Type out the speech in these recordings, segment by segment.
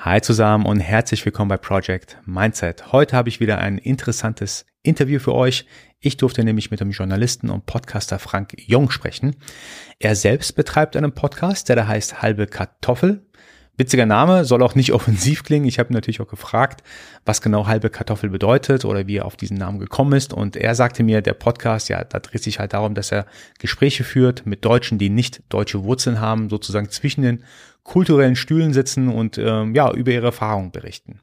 Hi zusammen und herzlich willkommen bei Project Mindset. Heute habe ich wieder ein interessantes Interview für euch. Ich durfte nämlich mit dem Journalisten und Podcaster Frank Jung sprechen. Er selbst betreibt einen Podcast, der da heißt Halbe Kartoffel. Witziger Name, soll auch nicht offensiv klingen. Ich habe natürlich auch gefragt, was genau halbe Kartoffel bedeutet oder wie er auf diesen Namen gekommen ist. Und er sagte mir, der Podcast, ja, da dreht sich halt darum, dass er Gespräche führt mit Deutschen, die nicht deutsche Wurzeln haben, sozusagen zwischen den kulturellen Stühlen sitzen und ähm, ja, über ihre Erfahrungen berichten.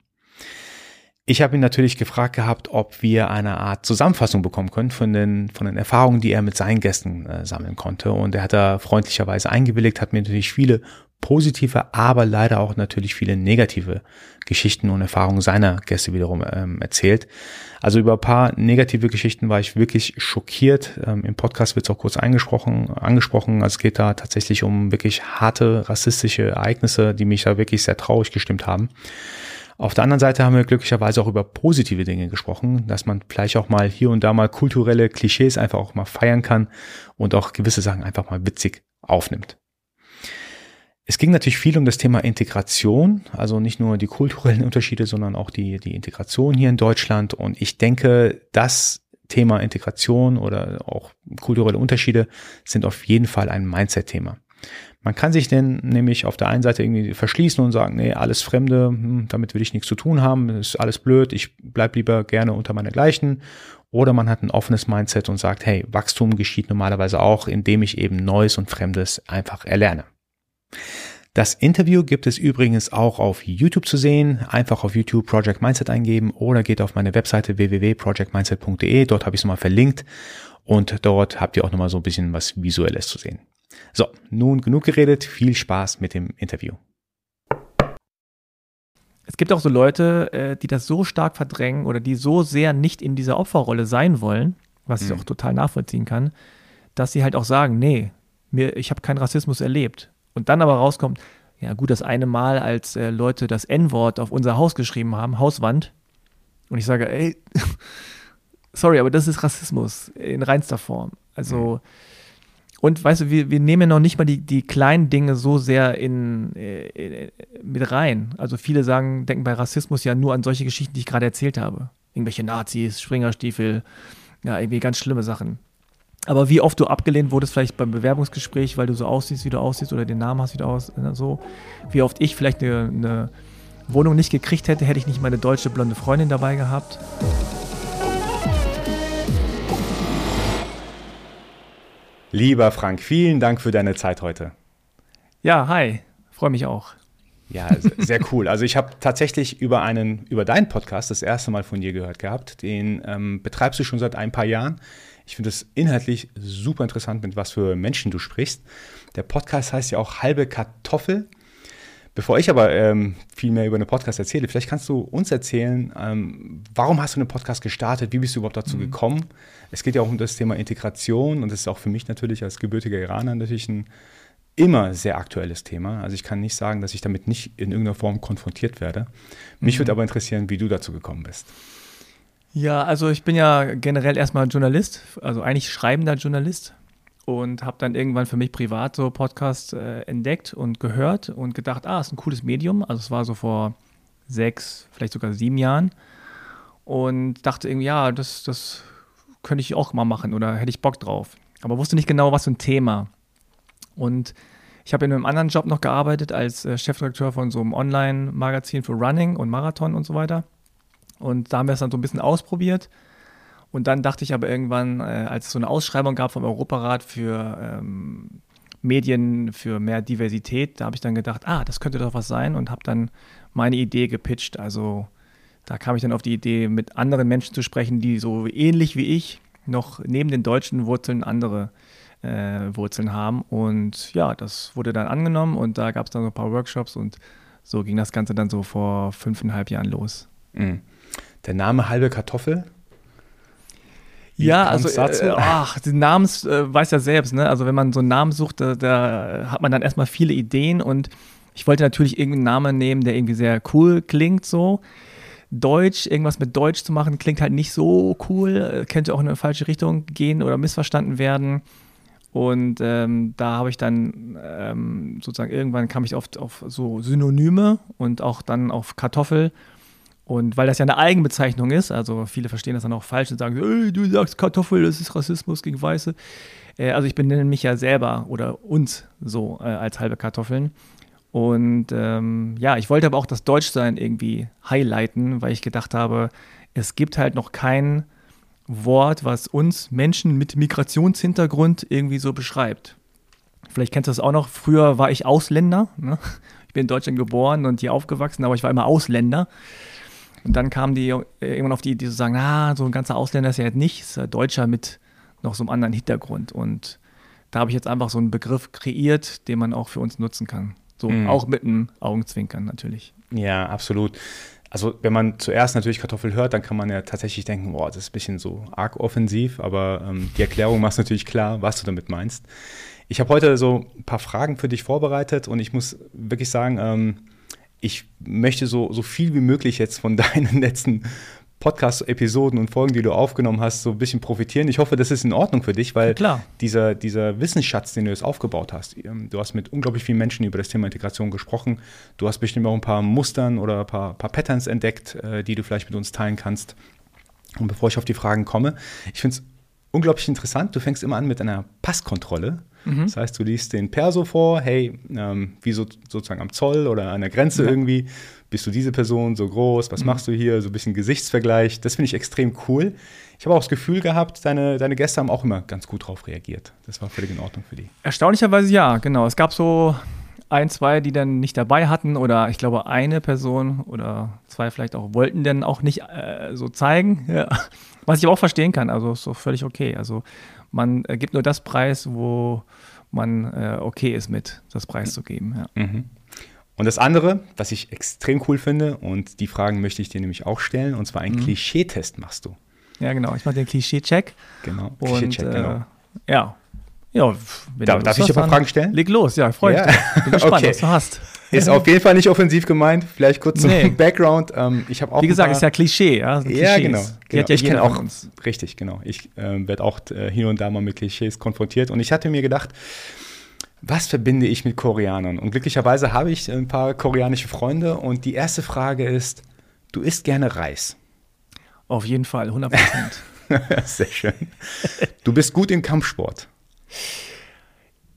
Ich habe ihn natürlich gefragt gehabt, ob wir eine Art Zusammenfassung bekommen können von den, von den Erfahrungen, die er mit seinen Gästen äh, sammeln konnte. Und er hat da freundlicherweise eingewilligt, hat mir natürlich viele positive, aber leider auch natürlich viele negative Geschichten und Erfahrungen seiner Gäste wiederum ähm, erzählt. Also über ein paar negative Geschichten war ich wirklich schockiert. Ähm, Im Podcast wird es auch kurz angesprochen, angesprochen. Also es geht da tatsächlich um wirklich harte rassistische Ereignisse, die mich da wirklich sehr traurig gestimmt haben. Auf der anderen Seite haben wir glücklicherweise auch über positive Dinge gesprochen, dass man vielleicht auch mal hier und da mal kulturelle Klischees einfach auch mal feiern kann und auch gewisse Sachen einfach mal witzig aufnimmt. Es ging natürlich viel um das Thema Integration, also nicht nur die kulturellen Unterschiede, sondern auch die, die Integration hier in Deutschland. Und ich denke, das Thema Integration oder auch kulturelle Unterschiede sind auf jeden Fall ein Mindset-Thema. Man kann sich denn nämlich auf der einen Seite irgendwie verschließen und sagen, nee, alles Fremde, hm, damit will ich nichts zu tun haben, ist alles blöd, ich bleib lieber gerne unter meiner Gleichen. Oder man hat ein offenes Mindset und sagt, hey, Wachstum geschieht normalerweise auch, indem ich eben Neues und Fremdes einfach erlerne. Das Interview gibt es übrigens auch auf YouTube zu sehen. Einfach auf YouTube Project Mindset eingeben oder geht auf meine Webseite www.projectmindset.de. Dort habe ich es nochmal verlinkt und dort habt ihr auch nochmal so ein bisschen was Visuelles zu sehen. So, nun genug geredet. Viel Spaß mit dem Interview. Es gibt auch so Leute, äh, die das so stark verdrängen oder die so sehr nicht in dieser Opferrolle sein wollen, was ich mhm. auch total nachvollziehen kann, dass sie halt auch sagen, nee, mir, ich habe keinen Rassismus erlebt und dann aber rauskommt, ja gut, das eine Mal, als äh, Leute das N-Wort auf unser Haus geschrieben haben, Hauswand, und ich sage, ey, sorry, aber das ist Rassismus in reinster Form. Also, und weißt du, wir, wir nehmen noch nicht mal die, die kleinen Dinge so sehr in, in, äh, mit rein. Also viele sagen, denken bei Rassismus ja nur an solche Geschichten, die ich gerade erzählt habe. Irgendwelche Nazis, Springerstiefel, ja, irgendwie ganz schlimme Sachen. Aber wie oft du abgelehnt wurdest, vielleicht beim Bewerbungsgespräch, weil du so aussiehst, wie du aussiehst, oder den Namen hast, wie du aus, ne, so. Wie oft ich vielleicht eine, eine Wohnung nicht gekriegt hätte, hätte ich nicht meine deutsche blonde Freundin dabei gehabt. Lieber Frank, vielen Dank für deine Zeit heute. Ja, hi, freue mich auch. Ja, sehr cool. Also ich habe tatsächlich über einen, über deinen Podcast das erste Mal von dir gehört gehabt. Den ähm, betreibst du schon seit ein paar Jahren. Ich finde es inhaltlich super interessant, mit was für Menschen du sprichst. Der Podcast heißt ja auch Halbe Kartoffel. Bevor ich aber ähm, viel mehr über den Podcast erzähle, vielleicht kannst du uns erzählen, ähm, warum hast du einen Podcast gestartet? Wie bist du überhaupt dazu mhm. gekommen? Es geht ja auch um das Thema Integration und das ist auch für mich natürlich als gebürtiger Iraner natürlich ein immer sehr aktuelles Thema. Also ich kann nicht sagen, dass ich damit nicht in irgendeiner Form konfrontiert werde. Mich mhm. würde aber interessieren, wie du dazu gekommen bist. Ja, also ich bin ja generell erstmal Journalist, also eigentlich schreibender Journalist und habe dann irgendwann für mich privat so Podcast äh, entdeckt und gehört und gedacht, ah, ist ein cooles Medium. Also es war so vor sechs, vielleicht sogar sieben Jahren und dachte irgendwie, ja, das, das könnte ich auch mal machen oder hätte ich Bock drauf. Aber wusste nicht genau, was für ein Thema. Und ich habe in einem anderen Job noch gearbeitet als äh, Chefredakteur von so einem Online-Magazin für Running und Marathon und so weiter. Und da haben wir es dann so ein bisschen ausprobiert. Und dann dachte ich aber irgendwann, äh, als es so eine Ausschreibung gab vom Europarat für ähm, Medien für mehr Diversität, da habe ich dann gedacht, ah, das könnte doch was sein und habe dann meine Idee gepitcht. Also da kam ich dann auf die Idee, mit anderen Menschen zu sprechen, die so ähnlich wie ich noch neben den deutschen Wurzeln andere äh, Wurzeln haben. Und ja, das wurde dann angenommen und da gab es dann so ein paar Workshops und so ging das Ganze dann so vor fünfeinhalb Jahren los. Mhm. Der Name halbe Kartoffel? Wie ja, also äh, ach, den Namens äh, weiß ja selbst, ne? Also wenn man so einen Namen sucht, da, da, hat man dann erstmal viele Ideen und ich wollte natürlich irgendeinen Namen nehmen, der irgendwie sehr cool klingt so. Deutsch, irgendwas mit Deutsch zu machen, klingt halt nicht so cool, äh, könnte auch in eine falsche Richtung gehen oder missverstanden werden. Und ähm, da habe ich dann ähm, sozusagen irgendwann kam ich oft auf so Synonyme und auch dann auf Kartoffel. Und weil das ja eine Eigenbezeichnung ist, also viele verstehen das dann auch falsch und sagen, hey, du sagst Kartoffel, das ist Rassismus gegen Weiße. Äh, also ich benenne mich ja selber oder uns so äh, als halbe Kartoffeln. Und ähm, ja, ich wollte aber auch das Deutschsein irgendwie highlighten, weil ich gedacht habe, es gibt halt noch kein Wort, was uns Menschen mit Migrationshintergrund irgendwie so beschreibt. Vielleicht kennst du das auch noch. Früher war ich Ausländer. Ne? Ich bin in Deutschland geboren und hier aufgewachsen, aber ich war immer Ausländer. Und dann kamen die irgendwann auf die Idee zu sagen, ah, so ein ganzer Ausländer ist ja jetzt nicht, ist ja Deutscher mit noch so einem anderen Hintergrund. Und da habe ich jetzt einfach so einen Begriff kreiert, den man auch für uns nutzen kann. So, mhm. auch mit einem Augenzwinkern natürlich. Ja, absolut. Also wenn man zuerst natürlich Kartoffel hört, dann kann man ja tatsächlich denken, boah, das ist ein bisschen so arg offensiv, aber ähm, die Erklärung macht natürlich klar, was du damit meinst. Ich habe heute so ein paar Fragen für dich vorbereitet und ich muss wirklich sagen, ähm, ich möchte so, so viel wie möglich jetzt von deinen letzten Podcast-Episoden und Folgen, die du aufgenommen hast, so ein bisschen profitieren. Ich hoffe, das ist in Ordnung für dich, weil ja, dieser, dieser Wissensschatz, den du jetzt aufgebaut hast, ähm, du hast mit unglaublich vielen Menschen über das Thema Integration gesprochen. Du hast bestimmt auch ein paar Mustern oder ein paar, paar Patterns entdeckt, äh, die du vielleicht mit uns teilen kannst. Und bevor ich auf die Fragen komme, ich finde es unglaublich interessant. Du fängst immer an mit einer Passkontrolle. Mhm. Das heißt, du liest den Perso vor, hey, ähm, wie so, sozusagen am Zoll oder an der Grenze ja. irgendwie, bist du diese Person so groß, was mhm. machst du hier, so ein bisschen Gesichtsvergleich. Das finde ich extrem cool. Ich habe auch das Gefühl gehabt, deine, deine Gäste haben auch immer ganz gut drauf reagiert. Das war völlig in Ordnung für die. Erstaunlicherweise ja, genau. Es gab so ein, zwei, die dann nicht dabei hatten oder ich glaube eine Person oder zwei vielleicht auch wollten dann auch nicht äh, so zeigen. Ja. Was ich aber auch verstehen kann, also ist so völlig okay. Also man äh, gibt nur das Preis, wo man äh, okay ist mit, das Preis zu geben. Ja. Mhm. Und das andere, was ich extrem cool finde, und die Fragen möchte ich dir nämlich auch stellen, und zwar einen mhm. Klischee-Test machst du. Ja, genau. Ich mache den Klischee-Check. Genau, Klischee-Check, äh, genau. Ja. Ja, darf, darf ich dir ein paar Fragen stellen? Leg los, ja, freue mich. Ja. Bin gespannt, okay. was du hast. Ist auf jeden Fall nicht offensiv gemeint. Vielleicht kurz zum nee. Background. Ähm, ich auch Wie gesagt, ist ja Klischee. Ja, ja genau. genau. Ja ich kenne auch uns. Richtig, genau. Ich äh, werde auch äh, hier und da mal mit Klischees konfrontiert. Und ich hatte mir gedacht, was verbinde ich mit Koreanern? Und glücklicherweise habe ich ein paar koreanische Freunde. Und die erste Frage ist, du isst gerne Reis? Auf jeden Fall, 100 Prozent. Sehr schön. Du bist gut im Kampfsport.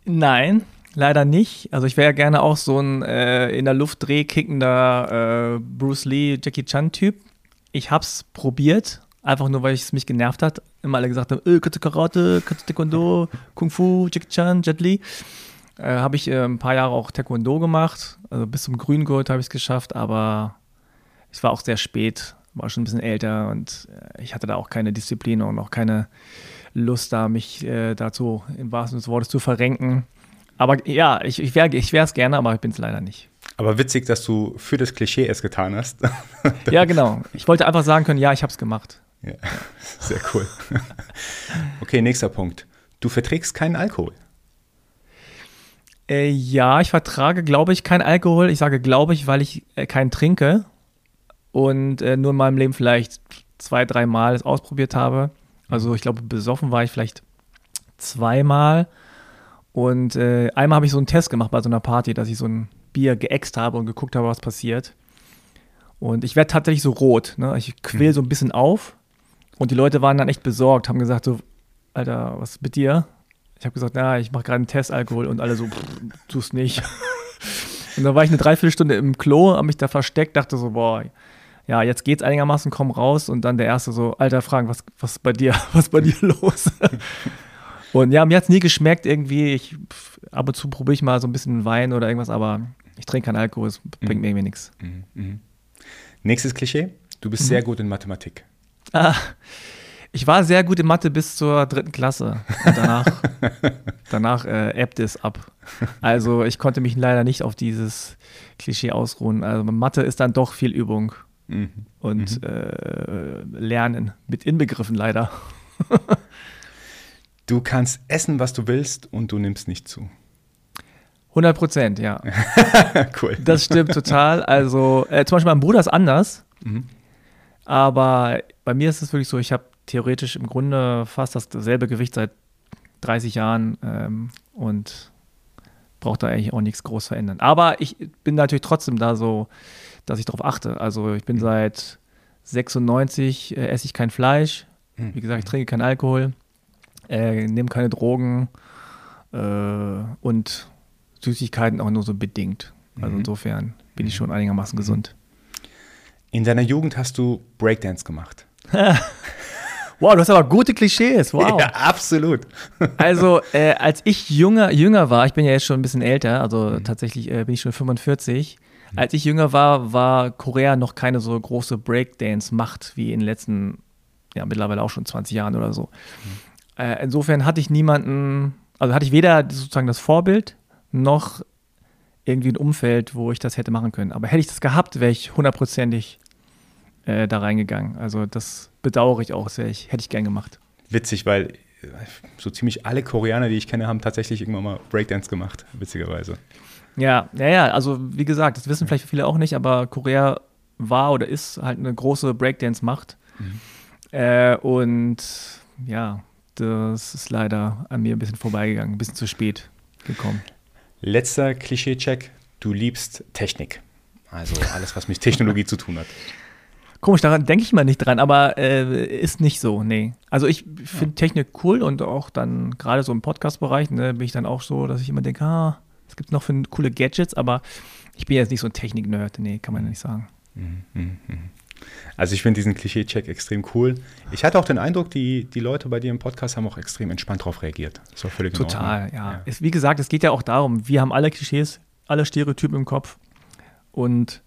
Nein, leider nicht. Also ich wäre gerne auch so ein äh, in der Luft drehkickender äh, Bruce Lee, Jackie Chan Typ. Ich hab's probiert, einfach nur weil es mich genervt hat. Immer alle gesagt haben, äh, du Karate, du Taekwondo, Kung Fu, Jackie Chan, Jet Li. Äh, habe ich äh, ein paar Jahre auch Taekwondo gemacht. Also bis zum Grüngurt habe ich es geschafft, aber es war auch sehr spät, war schon ein bisschen älter und äh, ich hatte da auch keine Disziplin und auch keine Lust da, mich äh, dazu im wahrsten Sinne des Wortes zu verrenken. Aber ja, ich, ich wäre ich es gerne, aber ich bin es leider nicht. Aber witzig, dass du für das Klischee es getan hast. ja, genau. Ich wollte einfach sagen können, ja, ich habe es gemacht. Ja, sehr cool. Okay, nächster Punkt. Du verträgst keinen Alkohol. Äh, ja, ich vertrage, glaube ich, keinen Alkohol. Ich sage, glaube ich, weil ich äh, keinen trinke und äh, nur in meinem Leben vielleicht zwei, drei Mal es ausprobiert habe. Also ich glaube, besoffen war ich vielleicht zweimal. Und äh, einmal habe ich so einen Test gemacht bei so einer Party, dass ich so ein Bier geäxt habe und geguckt habe, was passiert. Und ich werde tatsächlich so rot. Ne? Ich quäl mhm. so ein bisschen auf. Und die Leute waren dann echt besorgt, haben gesagt so, Alter, was ist mit dir? Ich habe gesagt, na, ich mache gerade einen Test Alkohol und alle so, pff, tust nicht. und dann war ich eine Dreiviertelstunde im Klo, habe mich da versteckt, dachte so, boah, ja, jetzt geht's einigermaßen, komm raus und dann der erste so, Alter, fragen, was, was ist bei dir, was ist bei dir los? und ja, mir hat's nie geschmeckt irgendwie. Ich, ab und zu probiere ich mal so ein bisschen Wein oder irgendwas, aber ich trinke keinen Alkohol, es bringt mhm. mir irgendwie nichts. Mhm. Mhm. Nächstes Klischee, du bist mhm. sehr gut in Mathematik. Ah, ich war sehr gut in Mathe bis zur dritten Klasse. Und danach, danach äh, ebbte es ab. Also ich konnte mich leider nicht auf dieses Klischee ausruhen. Also Mathe ist dann doch viel Übung mhm. und. Äh, Lernen mit inbegriffen leider. du kannst essen, was du willst und du nimmst nicht zu. 100 Prozent, ja. cool. Das stimmt total. Also äh, zum Beispiel mein Bruder ist anders. Mhm. Aber bei mir ist es wirklich so, ich habe theoretisch im Grunde fast dasselbe Gewicht seit 30 Jahren ähm, und braucht da eigentlich auch nichts groß verändern. Aber ich bin natürlich trotzdem da so, dass ich darauf achte. Also ich bin mhm. seit 96, äh, esse ich kein Fleisch. Mhm. Wie gesagt, ich trinke keinen Alkohol, äh, nehme keine Drogen äh, und Süßigkeiten auch nur so bedingt. Also mhm. insofern bin ich schon einigermaßen mhm. gesund. In deiner Jugend hast du Breakdance gemacht. wow, du hast aber gute Klischees. Wow. Ja, absolut. also, äh, als ich jünger, jünger war, ich bin ja jetzt schon ein bisschen älter, also mhm. tatsächlich äh, bin ich schon 45. Mhm. Als ich jünger war, war Korea noch keine so große Breakdance-Macht wie in den letzten, ja, mittlerweile auch schon 20 Jahren oder so. Äh, insofern hatte ich niemanden, also hatte ich weder sozusagen das Vorbild noch irgendwie ein Umfeld, wo ich das hätte machen können. Aber hätte ich das gehabt, wäre ich hundertprozentig äh, da reingegangen. Also das bedauere ich auch sehr. Ich, hätte ich gern gemacht. Witzig, weil äh, so ziemlich alle Koreaner, die ich kenne, haben tatsächlich irgendwann mal Breakdance gemacht, witzigerweise. Ja, ja, ja. Also wie gesagt, das wissen vielleicht viele auch nicht, aber Korea war oder ist halt eine große Breakdance-Macht. Mhm. Äh, und ja, das ist leider an mir ein bisschen vorbeigegangen, ein bisschen zu spät gekommen. Letzter Klischee-Check. Du liebst Technik. Also alles, was mit Technologie zu tun hat. Komisch, daran denke ich mal nicht dran, aber äh, ist nicht so, nee. Also ich finde ja. Technik cool und auch dann gerade so im Podcast-Bereich ne, bin ich dann auch so, dass ich immer denke, ah, es gibt noch für coole Gadgets, aber ich bin jetzt nicht so ein Technik-Nerd, nee, kann man ja nicht sagen. Mhm, mhm, mhm. Also ich finde diesen Klischee-Check extrem cool. Ich hatte auch den Eindruck, die, die Leute bei dir im Podcast haben auch extrem entspannt darauf reagiert. Das war völlig Total, ja. ja. Es, wie gesagt, es geht ja auch darum, wir haben alle Klischees, alle Stereotypen im Kopf. Und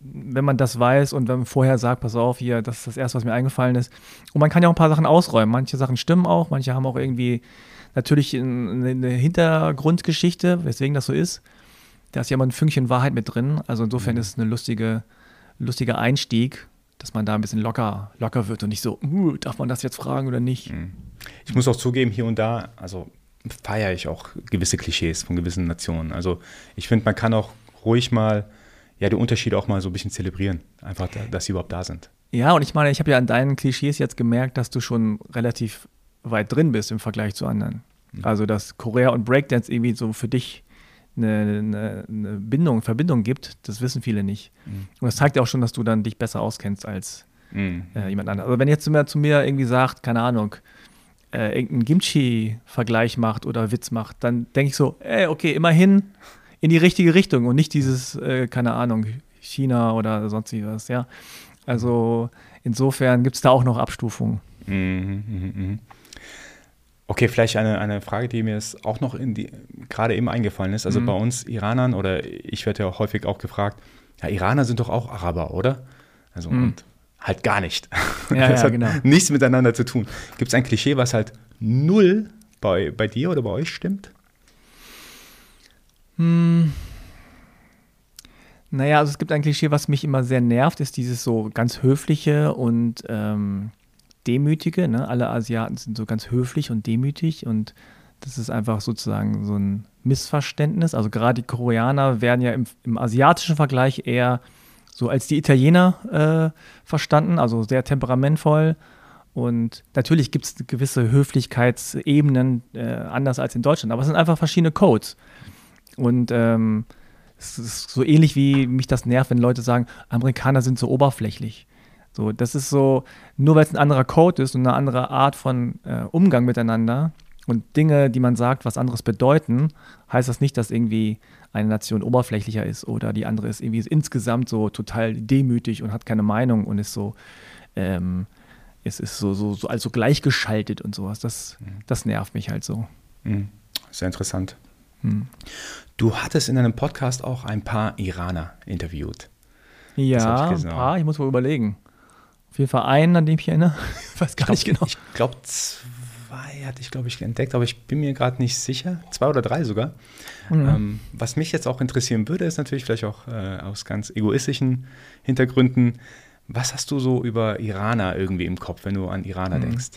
wenn man das weiß und wenn man vorher sagt, pass auf, hier, das ist das Erste, was mir eingefallen ist. Und man kann ja auch ein paar Sachen ausräumen. Manche Sachen stimmen auch, manche haben auch irgendwie natürlich eine Hintergrundgeschichte, weswegen das so ist. Da ist ja immer ein Fünkchen Wahrheit mit drin. Also insofern mhm. ist es eine lustige lustiger Einstieg, dass man da ein bisschen locker, locker wird und nicht so, uh, darf man das jetzt fragen oder nicht? Mhm. Ich muss auch zugeben, hier und da, also feiere ich auch gewisse Klischees von gewissen Nationen. Also ich finde, man kann auch ruhig mal ja, die Unterschiede auch mal so ein bisschen zelebrieren. Einfach, dass sie überhaupt da sind. Ja, und ich meine, ich habe ja an deinen Klischees jetzt gemerkt, dass du schon relativ weit drin bist im Vergleich zu anderen. Mhm. Also, dass Korea und Breakdance irgendwie so für dich eine, eine, Bindung, Verbindung gibt, das wissen viele nicht. Mhm. Und das zeigt ja auch schon, dass du dann dich besser auskennst als mhm. äh, jemand anderes. Also wenn jetzt zu mir, zu mir irgendwie sagt, keine Ahnung, äh, irgendeinen Kimchi-Vergleich macht oder Witz macht, dann denke ich so, ey, okay, immerhin in die richtige Richtung und nicht dieses, äh, keine Ahnung, China oder sonst was, ja. Also insofern gibt es da auch noch Abstufungen. Mhm, mh, mh. Okay, vielleicht eine, eine Frage, die mir jetzt auch noch in die, gerade eben eingefallen ist. Also mhm. bei uns Iranern, oder ich werde ja auch häufig auch gefragt, ja, Iraner sind doch auch Araber, oder? Also mhm. und halt gar nicht. Ja, das ja, hat genau. nichts miteinander zu tun. Gibt es ein Klischee, was halt null bei, bei dir oder bei euch stimmt? Hm. Naja, also es gibt ein Klischee, was mich immer sehr nervt, ist dieses so ganz höfliche und ähm, Demütige. Ne? Alle Asiaten sind so ganz höflich und demütig und das ist einfach sozusagen so ein Missverständnis. Also gerade die Koreaner werden ja im, im asiatischen Vergleich eher so als die Italiener äh, verstanden, also sehr temperamentvoll. Und natürlich gibt es gewisse Höflichkeitsebenen äh, anders als in Deutschland, aber es sind einfach verschiedene Codes. Und ähm, es ist so ähnlich wie mich das nervt, wenn Leute sagen, Amerikaner sind so oberflächlich. So, das ist so, nur weil es ein anderer Code ist und eine andere Art von äh, Umgang miteinander und Dinge, die man sagt, was anderes bedeuten, heißt das nicht, dass irgendwie eine Nation oberflächlicher ist oder die andere ist irgendwie insgesamt so total demütig und hat keine Meinung und ist so, ähm, es ist so, so, so also gleichgeschaltet und sowas. Das, mhm. das nervt mich halt so. Mhm. Sehr interessant. Mhm. Du hattest in einem Podcast auch ein paar Iraner interviewt. Ja, ein paar, ich muss wohl überlegen. Auf jeden Fall einen, an dem ich erinnere. Ich weiß gar glaub, nicht genau. Ich glaube, zwei hatte ich, glaube ich, entdeckt, aber ich bin mir gerade nicht sicher. Zwei oder drei sogar. Mhm. Ähm, was mich jetzt auch interessieren würde, ist natürlich vielleicht auch äh, aus ganz egoistischen Hintergründen. Was hast du so über Iraner irgendwie im Kopf, wenn du an Iraner mhm. denkst?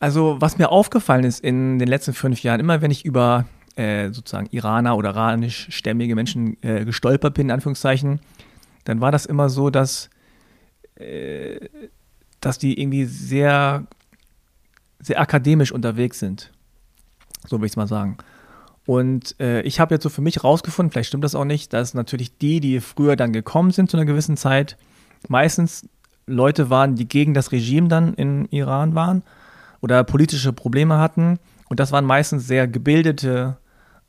Also, was mir aufgefallen ist in den letzten fünf Jahren, immer wenn ich über äh, sozusagen Iraner oder iranischstämmige Menschen äh, gestolpert bin, in Anführungszeichen, dann war das immer so, dass dass die irgendwie sehr sehr akademisch unterwegs sind. So will ich es mal sagen. Und äh, ich habe jetzt so für mich rausgefunden, vielleicht stimmt das auch nicht, dass natürlich die, die früher dann gekommen sind zu einer gewissen Zeit, meistens Leute waren, die gegen das Regime dann in Iran waren oder politische Probleme hatten. Und das waren meistens sehr gebildete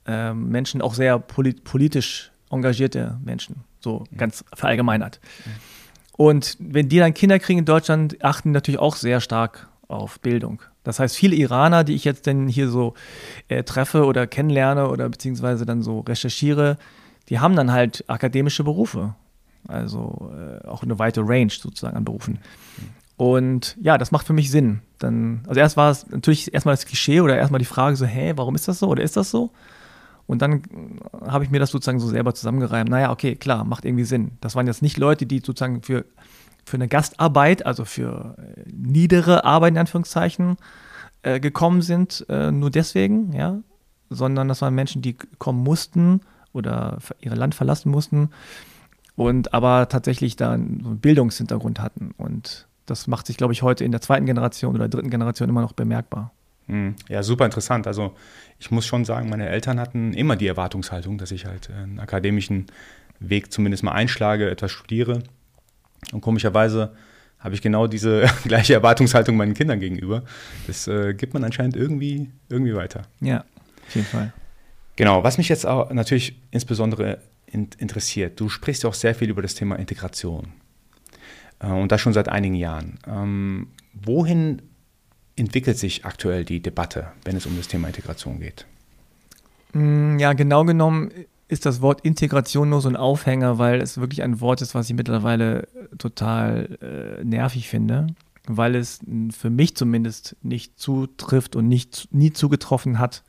äh, Menschen, auch sehr polit politisch engagierte Menschen, so mhm. ganz verallgemeinert. Mhm. Und wenn die dann Kinder kriegen in Deutschland, achten natürlich auch sehr stark auf Bildung. Das heißt, viele Iraner, die ich jetzt denn hier so äh, treffe oder kennenlerne oder beziehungsweise dann so recherchiere, die haben dann halt akademische Berufe. Also äh, auch eine weite Range sozusagen an Berufen. Und ja, das macht für mich Sinn. Dann, also erst war es natürlich erstmal das Klischee oder erstmal die Frage so, hä, warum ist das so oder ist das so? Und dann habe ich mir das sozusagen so selber zusammengereimt. Naja, okay, klar, macht irgendwie Sinn. Das waren jetzt nicht Leute, die sozusagen für für eine Gastarbeit, also für äh, niedere Arbeit in Anführungszeichen, äh, gekommen sind, äh, nur deswegen, ja, sondern das waren Menschen, die kommen mussten oder ihr Land verlassen mussten und aber tatsächlich da einen Bildungshintergrund hatten. Und das macht sich, glaube ich, heute in der zweiten Generation oder dritten Generation immer noch bemerkbar. Hm. Ja, super interessant. Also ich muss schon sagen, meine Eltern hatten immer die Erwartungshaltung, dass ich halt einen akademischen Weg zumindest mal einschlage, etwas studiere. Und komischerweise habe ich genau diese gleiche Erwartungshaltung meinen Kindern gegenüber. Das äh, gibt man anscheinend irgendwie, irgendwie weiter. Ja, auf jeden Fall. Genau, was mich jetzt auch natürlich insbesondere in, interessiert, du sprichst ja auch sehr viel über das Thema Integration. Äh, und das schon seit einigen Jahren. Ähm, wohin entwickelt sich aktuell die Debatte, wenn es um das Thema Integration geht? Mm, ja, genau genommen ist das Wort Integration nur so ein Aufhänger, weil es wirklich ein Wort ist, was ich mittlerweile total äh, nervig finde, weil es für mich zumindest nicht zutrifft und nicht, nie zugetroffen hat.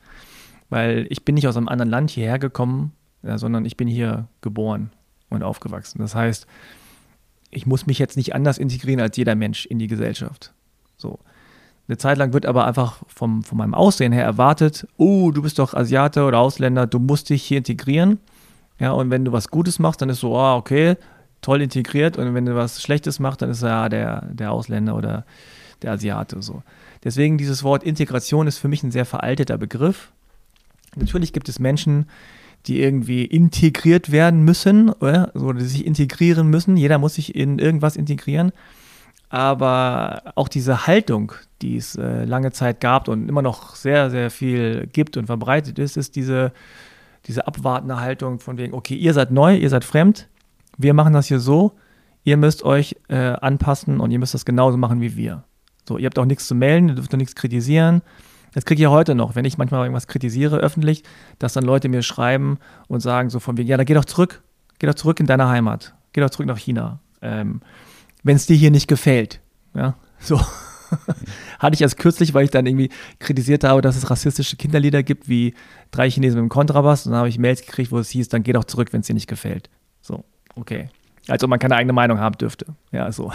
Weil ich bin nicht aus einem anderen Land hierher gekommen, ja, sondern ich bin hier geboren und aufgewachsen. Das heißt, ich muss mich jetzt nicht anders integrieren als jeder Mensch in die Gesellschaft. So. Eine Zeit lang wird aber einfach vom, von meinem Aussehen her erwartet, oh, du bist doch Asiate oder Ausländer, du musst dich hier integrieren. Ja, und wenn du was Gutes machst, dann ist so, oh, okay, toll integriert. Und wenn du was Schlechtes machst, dann ist ja der, der Ausländer oder der Asiate so. Deswegen dieses Wort Integration ist für mich ein sehr veralteter Begriff. Natürlich gibt es Menschen, die irgendwie integriert werden müssen oder, oder sich integrieren müssen. Jeder muss sich in irgendwas integrieren. Aber auch diese Haltung, die es äh, lange Zeit gab und immer noch sehr, sehr viel gibt und verbreitet ist, ist diese, diese abwartende Haltung von wegen, okay, ihr seid neu, ihr seid fremd, wir machen das hier so, ihr müsst euch äh, anpassen und ihr müsst das genauso machen wie wir. So, ihr habt auch nichts zu melden, ihr dürft auch nichts kritisieren. Das kriege ich ja heute noch, wenn ich manchmal irgendwas kritisiere öffentlich, dass dann Leute mir schreiben und sagen so von wegen, ja, dann geh doch zurück, geh doch zurück in deine Heimat, geh doch zurück nach China. Ähm, wenn es dir hier nicht gefällt. Ja, so. Hatte ich erst kürzlich, weil ich dann irgendwie kritisiert habe, dass es rassistische Kinderlieder gibt, wie drei Chinesen mit dem Kontrabass. Und dann habe ich Mails gekriegt, wo es hieß, dann geh doch zurück, wenn es dir nicht gefällt. So, okay. Als ob man keine eigene Meinung haben dürfte. Ja, so.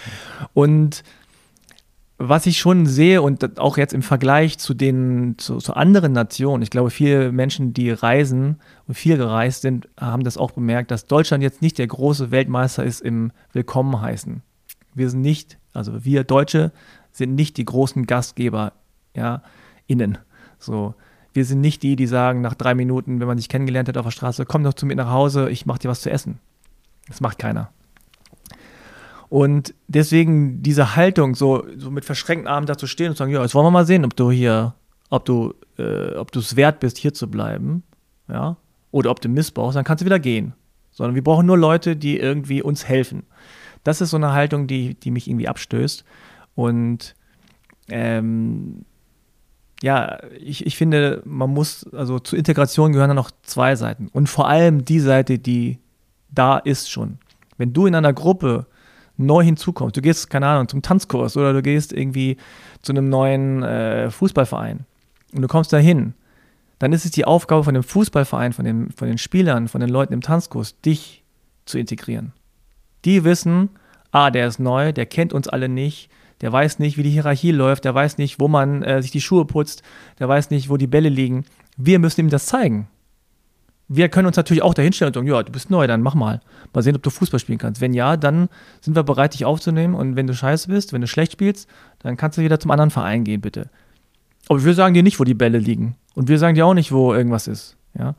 Und was ich schon sehe und auch jetzt im Vergleich zu den zu, zu, anderen Nationen, ich glaube, viele Menschen, die reisen und viel gereist sind, haben das auch bemerkt, dass Deutschland jetzt nicht der große Weltmeister ist im Willkommen heißen. Wir sind nicht, also wir Deutsche sind nicht die großen Gastgeber, ja, innen. So, wir sind nicht die, die sagen nach drei Minuten, wenn man sich kennengelernt hat auf der Straße, komm doch zu mir nach Hause, ich mach dir was zu essen. Das macht keiner. Und deswegen diese Haltung, so, so mit verschränkten Armen da zu stehen und zu sagen, ja, jetzt wollen wir mal sehen, ob du hier, ob du, äh, ob du es wert bist, hier zu bleiben, ja, oder ob du missbrauchst, dann kannst du wieder gehen. Sondern wir brauchen nur Leute, die irgendwie uns helfen. Das ist so eine Haltung, die, die mich irgendwie abstößt. Und ähm, ja, ich, ich finde, man muss, also zur Integration gehören dann noch zwei Seiten. Und vor allem die Seite, die da ist schon. Wenn du in einer Gruppe neu hinzukommst. Du gehst, keine Ahnung, zum Tanzkurs oder du gehst irgendwie zu einem neuen äh, Fußballverein und du kommst da hin. Dann ist es die Aufgabe von dem Fußballverein, von, dem, von den Spielern, von den Leuten im Tanzkurs, dich zu integrieren. Die wissen, ah, der ist neu, der kennt uns alle nicht, der weiß nicht, wie die Hierarchie läuft, der weiß nicht, wo man äh, sich die Schuhe putzt, der weiß nicht, wo die Bälle liegen. Wir müssen ihm das zeigen. Wir können uns natürlich auch dahinstellen und sagen, ja, du bist neu, dann mach mal. Mal sehen, ob du Fußball spielen kannst. Wenn ja, dann sind wir bereit, dich aufzunehmen. Und wenn du scheiße bist, wenn du schlecht spielst, dann kannst du wieder zum anderen Verein gehen, bitte. Aber wir sagen dir nicht, wo die Bälle liegen. Und wir sagen dir auch nicht, wo irgendwas ist. Ja.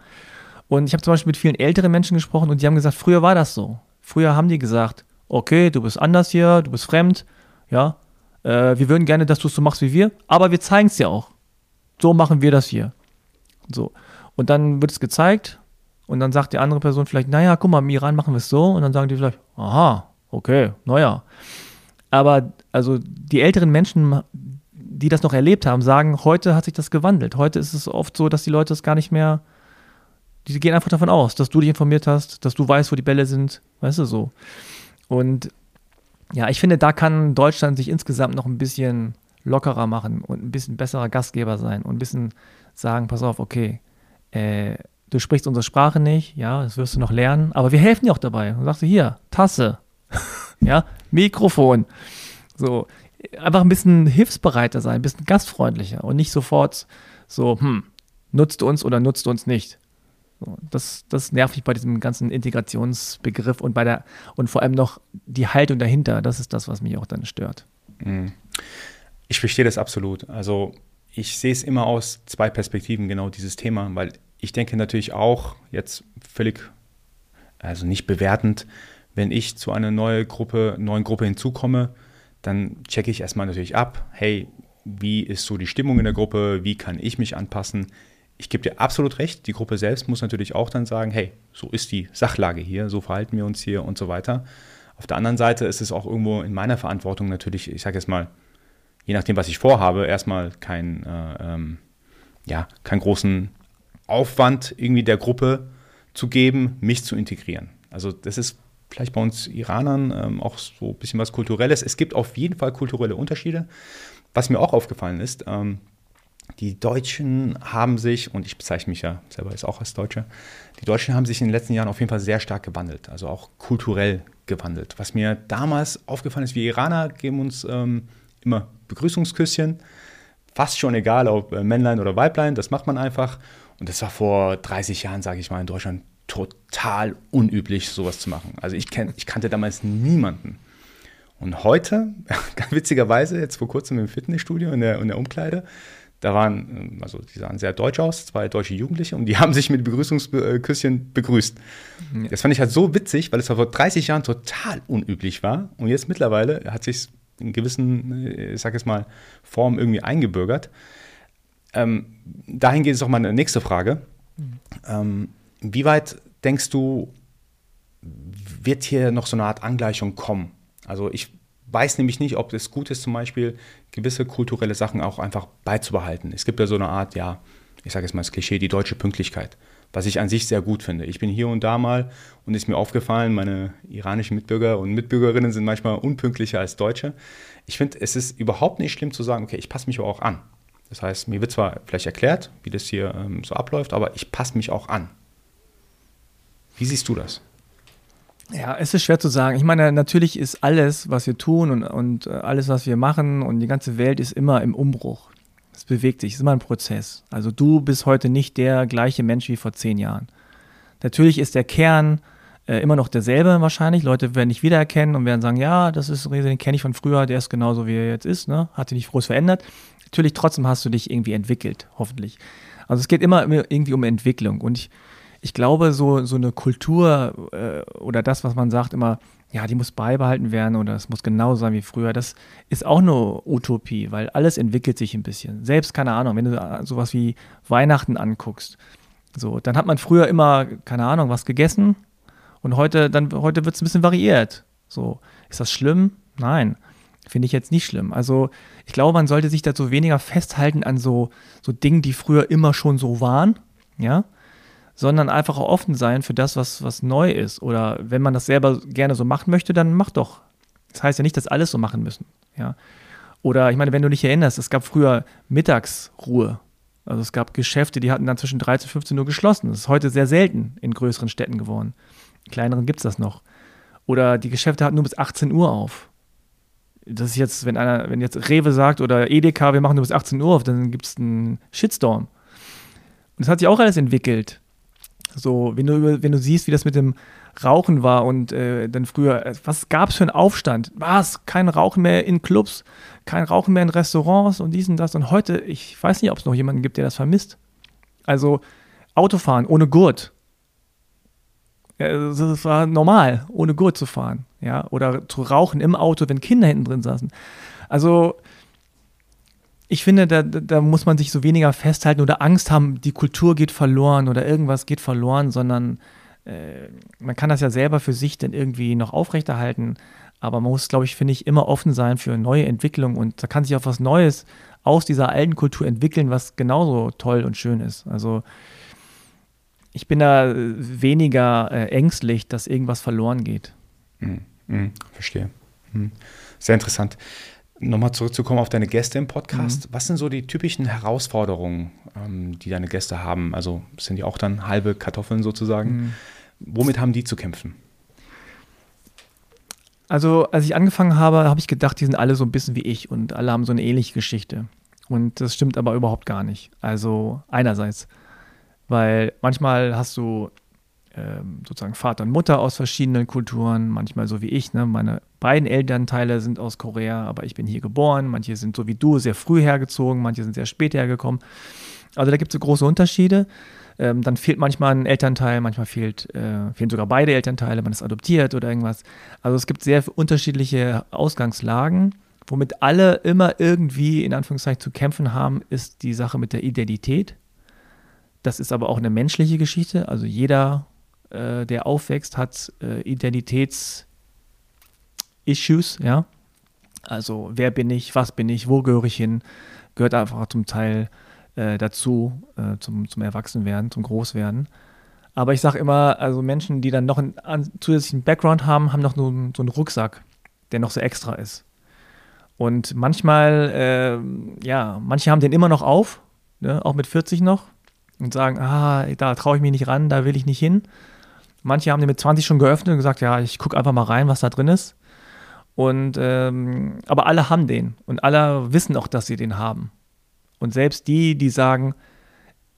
Und ich habe zum Beispiel mit vielen älteren Menschen gesprochen und die haben gesagt, früher war das so. Früher haben die gesagt, okay, du bist anders hier, du bist fremd, ja, äh, wir würden gerne, dass du es so machst wie wir, aber wir zeigen es dir auch. So machen wir das hier. So. Und dann wird es gezeigt und dann sagt die andere Person vielleicht, naja, guck mal, im Iran machen wir es so und dann sagen die vielleicht, aha, okay, naja. Aber also die älteren Menschen, die das noch erlebt haben, sagen, heute hat sich das gewandelt. Heute ist es oft so, dass die Leute es gar nicht mehr, die gehen einfach davon aus, dass du dich informiert hast, dass du weißt, wo die Bälle sind, weißt du so. Und ja, ich finde, da kann Deutschland sich insgesamt noch ein bisschen lockerer machen und ein bisschen besserer Gastgeber sein und ein bisschen sagen, pass auf, okay, äh, du sprichst unsere Sprache nicht, ja, das wirst du noch lernen, aber wir helfen dir auch dabei. Und sagst du, hier, Tasse, ja, Mikrofon. So, einfach ein bisschen hilfsbereiter sein, ein bisschen gastfreundlicher und nicht sofort so, hm, nutzt uns oder nutzt uns nicht. So, das, das nervt mich bei diesem ganzen Integrationsbegriff und bei der und vor allem noch die Haltung dahinter. Das ist das, was mich auch dann stört. Mhm. Ich verstehe das absolut. Also ich sehe es immer aus zwei Perspektiven, genau dieses Thema, weil ich denke natürlich auch, jetzt völlig, also nicht bewertend, wenn ich zu einer neuen Gruppe, neuen Gruppe hinzukomme, dann checke ich erstmal natürlich ab, hey, wie ist so die Stimmung in der Gruppe, wie kann ich mich anpassen, ich gebe dir absolut recht, die Gruppe selbst muss natürlich auch dann sagen, hey, so ist die Sachlage hier, so verhalten wir uns hier und so weiter. Auf der anderen Seite ist es auch irgendwo in meiner Verantwortung natürlich, ich sage jetzt mal, je nachdem, was ich vorhabe, erstmal kein, äh, ähm, ja, keinen großen Aufwand irgendwie der Gruppe zu geben, mich zu integrieren. Also das ist vielleicht bei uns Iranern ähm, auch so ein bisschen was Kulturelles. Es gibt auf jeden Fall kulturelle Unterschiede. Was mir auch aufgefallen ist, ähm, die Deutschen haben sich, und ich bezeichne mich ja selber jetzt auch als Deutscher, die Deutschen haben sich in den letzten Jahren auf jeden Fall sehr stark gewandelt, also auch kulturell gewandelt. Was mir damals aufgefallen ist, wir Iraner geben uns ähm, immer Begrüßungsküsschen, fast schon egal, ob äh, Männlein oder Weiblein, das macht man einfach. Und das war vor 30 Jahren, sage ich mal, in Deutschland total unüblich, sowas zu machen. Also ich, kenn, ich kannte damals niemanden. Und heute, ganz witzigerweise, jetzt vor kurzem im Fitnessstudio in der, in der Umkleide, da waren, ähm, also die sahen sehr deutsch aus, zwei deutsche Jugendliche und die haben sich mit Begrüßungsküsschen begrüßt. Das fand ich halt so witzig, weil es vor 30 Jahren total unüblich war und jetzt mittlerweile hat sich in gewissen, äh, ich sag jetzt mal, Formen irgendwie eingebürgert. Ähm, dahin geht es auch meine nächste Frage. Mhm. Ähm, wie weit denkst du, wird hier noch so eine Art Angleichung kommen? Also ich weiß nämlich nicht, ob es gut ist, zum Beispiel gewisse kulturelle Sachen auch einfach beizubehalten. Es gibt ja so eine Art, ja, ich sage jetzt mal das Klischee, die deutsche Pünktlichkeit, was ich an sich sehr gut finde. Ich bin hier und da mal und ist mir aufgefallen, meine iranischen Mitbürger und Mitbürgerinnen sind manchmal unpünktlicher als Deutsche. Ich finde, es ist überhaupt nicht schlimm zu sagen, okay, ich passe mich auch an. Das heißt, mir wird zwar vielleicht erklärt, wie das hier ähm, so abläuft, aber ich passe mich auch an. Wie siehst du das? Ja, es ist schwer zu sagen. Ich meine, natürlich ist alles, was wir tun und, und äh, alles, was wir machen und die ganze Welt ist immer im Umbruch. Bewegt sich, ist immer ein Prozess. Also du bist heute nicht der gleiche Mensch wie vor zehn Jahren. Natürlich ist der Kern äh, immer noch derselbe wahrscheinlich. Leute werden dich wiedererkennen und werden sagen, ja, das ist Rese, den kenne ich von früher, der ist genauso, wie er jetzt ist, ne? Hat sich nicht groß verändert. Natürlich trotzdem hast du dich irgendwie entwickelt, hoffentlich. Also es geht immer irgendwie um Entwicklung und ich ich glaube, so, so eine Kultur äh, oder das, was man sagt immer, ja, die muss beibehalten werden oder es muss genauso sein wie früher, das ist auch eine Utopie, weil alles entwickelt sich ein bisschen. Selbst, keine Ahnung, wenn du sowas wie Weihnachten anguckst, so, dann hat man früher immer, keine Ahnung, was gegessen und heute, heute wird es ein bisschen variiert. So, ist das schlimm? Nein, finde ich jetzt nicht schlimm. Also, ich glaube, man sollte sich dazu weniger festhalten an so, so Dingen, die früher immer schon so waren, ja, sondern einfach auch offen sein für das, was, was neu ist. Oder wenn man das selber gerne so machen möchte, dann mach doch. Das heißt ja nicht, dass alles so machen müssen. Ja. Oder ich meine, wenn du dich erinnerst, es gab früher Mittagsruhe. Also es gab Geschäfte, die hatten dann zwischen 13 und 15 Uhr geschlossen. Das ist heute sehr selten in größeren Städten geworden. In kleineren gibt es das noch. Oder die Geschäfte hatten nur bis 18 Uhr auf. Das ist jetzt, wenn einer, wenn jetzt Rewe sagt oder Edeka, wir machen nur bis 18 Uhr auf, dann gibt es einen Shitstorm. Und das hat sich auch alles entwickelt. So, wenn du, wenn du siehst, wie das mit dem Rauchen war und äh, dann früher, äh, was gab es für einen Aufstand? Was? Kein Rauchen mehr in Clubs, kein Rauchen mehr in Restaurants und dies und das. Und heute, ich weiß nicht, ob es noch jemanden gibt, der das vermisst. Also Autofahren ohne Gurt. Es war normal, ohne Gurt zu fahren. Ja? Oder zu rauchen im Auto, wenn Kinder hinten drin saßen. Also ich finde, da, da muss man sich so weniger festhalten oder Angst haben, die Kultur geht verloren oder irgendwas geht verloren, sondern äh, man kann das ja selber für sich dann irgendwie noch aufrechterhalten. Aber man muss, glaube ich, finde ich, immer offen sein für neue Entwicklungen und da kann sich auch was Neues aus dieser alten Kultur entwickeln, was genauso toll und schön ist. Also ich bin da weniger äh, ängstlich, dass irgendwas verloren geht. Mhm. Mhm. Verstehe. Mhm. Sehr interessant. Nochmal zurückzukommen auf deine Gäste im Podcast. Mhm. Was sind so die typischen Herausforderungen, ähm, die deine Gäste haben? Also sind die auch dann halbe Kartoffeln sozusagen? Mhm. Womit haben die zu kämpfen? Also, als ich angefangen habe, habe ich gedacht, die sind alle so ein bisschen wie ich und alle haben so eine ähnliche Geschichte. Und das stimmt aber überhaupt gar nicht. Also, einerseits, weil manchmal hast du sozusagen Vater und Mutter aus verschiedenen Kulturen, manchmal so wie ich. Ne? Meine beiden Elternteile sind aus Korea, aber ich bin hier geboren. Manche sind so wie du sehr früh hergezogen, manche sind sehr spät hergekommen. Also da gibt es so große Unterschiede. Ähm, dann fehlt manchmal ein Elternteil, manchmal fehlt, äh, fehlen sogar beide Elternteile, man ist adoptiert oder irgendwas. Also es gibt sehr unterschiedliche Ausgangslagen. Womit alle immer irgendwie in Anführungszeichen zu kämpfen haben, ist die Sache mit der Identität. Das ist aber auch eine menschliche Geschichte. Also jeder äh, der aufwächst, hat äh, Identitäts-Issues, ja. Also wer bin ich, was bin ich, wo gehöre ich hin, gehört einfach zum Teil äh, dazu, äh, zum, zum Erwachsenwerden, zum Großwerden. Aber ich sage immer, also Menschen, die dann noch einen, einen zusätzlichen Background haben, haben noch so so einen Rucksack, der noch so extra ist. Und manchmal, äh, ja, manche haben den immer noch auf, ne, auch mit 40 noch, und sagen, ah, da traue ich mich nicht ran, da will ich nicht hin. Manche haben den mit 20 schon geöffnet und gesagt, ja, ich gucke einfach mal rein, was da drin ist. Und ähm, aber alle haben den und alle wissen auch, dass sie den haben. Und selbst die, die sagen,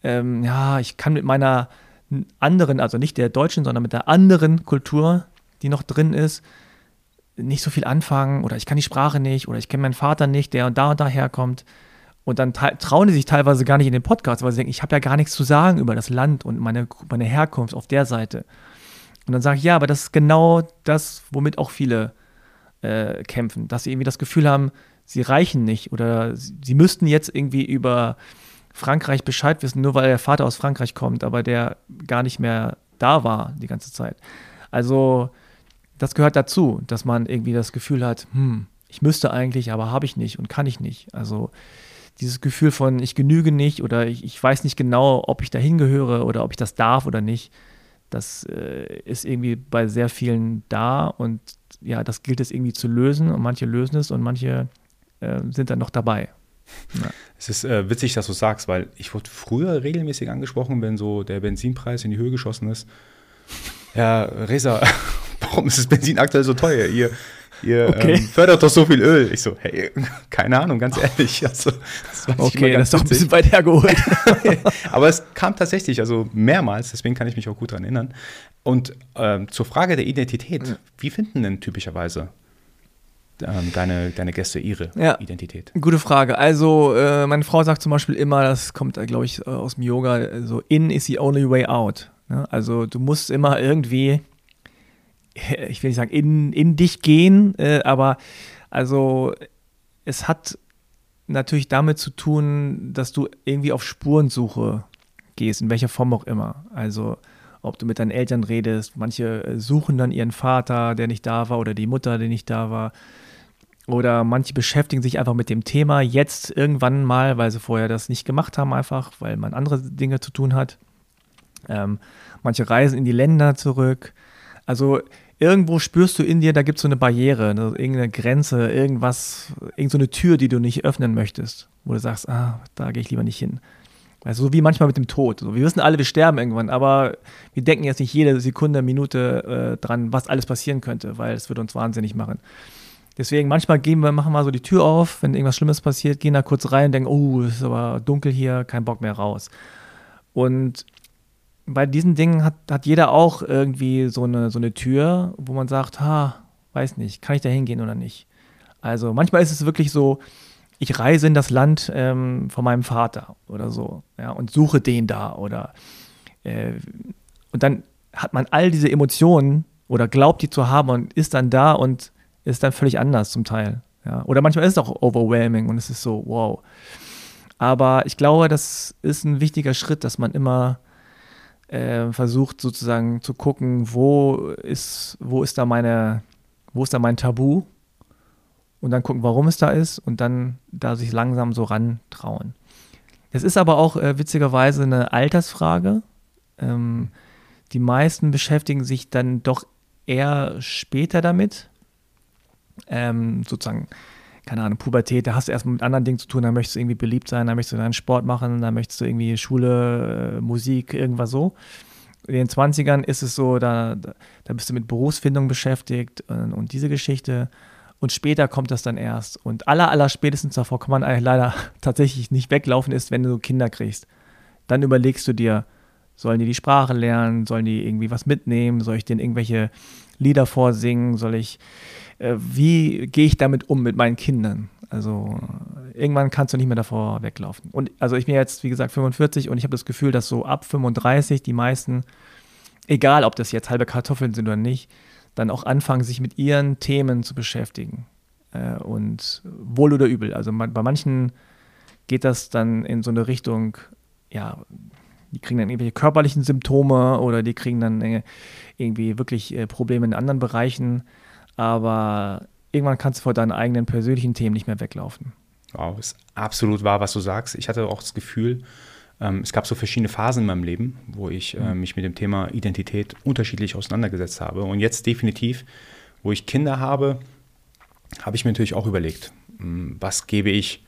ähm, ja, ich kann mit meiner anderen, also nicht der deutschen, sondern mit der anderen Kultur, die noch drin ist, nicht so viel anfangen oder ich kann die Sprache nicht oder ich kenne meinen Vater nicht, der und da und da herkommt. Und dann trauen die sich teilweise gar nicht in den Podcast, weil sie denken, ich habe ja gar nichts zu sagen über das Land und meine, meine Herkunft auf der Seite. Und dann sage ich, ja, aber das ist genau das, womit auch viele äh, kämpfen, dass sie irgendwie das Gefühl haben, sie reichen nicht oder sie, sie müssten jetzt irgendwie über Frankreich Bescheid wissen, nur weil der Vater aus Frankreich kommt, aber der gar nicht mehr da war die ganze Zeit. Also das gehört dazu, dass man irgendwie das Gefühl hat, hm, ich müsste eigentlich, aber habe ich nicht und kann ich nicht. Also dieses Gefühl von ich genüge nicht oder ich, ich weiß nicht genau, ob ich dahin gehöre oder ob ich das darf oder nicht, das äh, ist irgendwie bei sehr vielen da und ja, das gilt es irgendwie zu lösen und manche lösen es und manche äh, sind dann noch dabei. Ja. Es ist äh, witzig, dass du sagst, weil ich wurde früher regelmäßig angesprochen, wenn so der Benzinpreis in die Höhe geschossen ist. Ja, Reza, warum ist das Benzin aktuell so teuer? Ihr ihr okay. ähm, fördert doch so viel Öl. Ich so, hey, keine Ahnung, ganz ehrlich. Also, das okay, das ist doch ein bisschen weit hergeholt. Aber es kam tatsächlich, also mehrmals, deswegen kann ich mich auch gut daran erinnern. Und ähm, zur Frage der Identität, ja. wie finden denn typischerweise ähm, deine, deine Gäste ihre ja, Identität? Gute Frage. Also, äh, meine Frau sagt zum Beispiel immer, das kommt, äh, glaube ich, aus dem Yoga, so in is the only way out. Ne? Also, du musst immer irgendwie ich will nicht sagen, in, in dich gehen, äh, aber also es hat natürlich damit zu tun, dass du irgendwie auf Spurensuche gehst, in welcher Form auch immer. Also ob du mit deinen Eltern redest, manche äh, suchen dann ihren Vater, der nicht da war, oder die Mutter, die nicht da war. Oder manche beschäftigen sich einfach mit dem Thema jetzt irgendwann mal, weil sie vorher das nicht gemacht haben, einfach, weil man andere Dinge zu tun hat. Ähm, manche reisen in die Länder zurück. Also irgendwo spürst du in dir, da gibt es so eine Barriere, ne, irgendeine Grenze, irgendwas, irgendeine so Tür, die du nicht öffnen möchtest, wo du sagst, ah, da gehe ich lieber nicht hin. Also so wie manchmal mit dem Tod. Wir wissen alle, wir sterben irgendwann, aber wir denken jetzt nicht jede Sekunde, Minute äh, dran, was alles passieren könnte, weil es würde uns wahnsinnig machen. Deswegen manchmal gehen wir, machen wir so die Tür auf, wenn irgendwas Schlimmes passiert, gehen da kurz rein und denken, oh, es ist aber dunkel hier, kein Bock mehr raus. Und bei diesen Dingen hat, hat jeder auch irgendwie so eine, so eine Tür, wo man sagt, ha, weiß nicht, kann ich da hingehen oder nicht? Also manchmal ist es wirklich so, ich reise in das Land ähm, von meinem Vater oder so, ja, und suche den da oder äh, und dann hat man all diese Emotionen oder glaubt die zu haben und ist dann da und ist dann völlig anders zum Teil. Ja. Oder manchmal ist es auch overwhelming und es ist so, wow. Aber ich glaube, das ist ein wichtiger Schritt, dass man immer äh, versucht sozusagen zu gucken, wo ist, wo ist da meine, wo ist da mein Tabu und dann gucken, warum es da ist und dann da sich langsam so rantrauen. Es ist aber auch äh, witzigerweise eine Altersfrage. Ähm, die meisten beschäftigen sich dann doch eher später damit. Ähm, sozusagen, keine Ahnung, Pubertät, da hast du erstmal mit anderen Dingen zu tun, da möchtest du irgendwie beliebt sein, da möchtest du deinen Sport machen, da möchtest du irgendwie Schule, äh, Musik, irgendwas so. In den 20ern ist es so, da, da bist du mit Berufsfindung beschäftigt und, und diese Geschichte. Und später kommt das dann erst. Und aller, aller spätestens davor kann man eigentlich leider tatsächlich nicht weglaufen, ist, wenn du Kinder kriegst. Dann überlegst du dir, sollen die die Sprache lernen? Sollen die irgendwie was mitnehmen? Soll ich denen irgendwelche Lieder vorsingen? Soll ich, wie gehe ich damit um mit meinen Kindern? Also irgendwann kannst du nicht mehr davor weglaufen. Und also ich bin jetzt, wie gesagt, 45 und ich habe das Gefühl, dass so ab 35 die meisten, egal ob das jetzt halbe Kartoffeln sind oder nicht, dann auch anfangen, sich mit ihren Themen zu beschäftigen. Äh, und wohl oder übel. Also bei manchen geht das dann in so eine Richtung, ja, die kriegen dann irgendwelche körperlichen Symptome oder die kriegen dann äh, irgendwie wirklich äh, Probleme in anderen Bereichen. Aber irgendwann kannst du vor deinen eigenen persönlichen Themen nicht mehr weglaufen. Wow, ist absolut wahr, was du sagst. Ich hatte auch das Gefühl, ähm, es gab so verschiedene Phasen in meinem Leben, wo ich äh, mhm. mich mit dem Thema Identität unterschiedlich auseinandergesetzt habe. Und jetzt definitiv, wo ich Kinder habe, habe ich mir natürlich auch überlegt, hm, was gebe ich,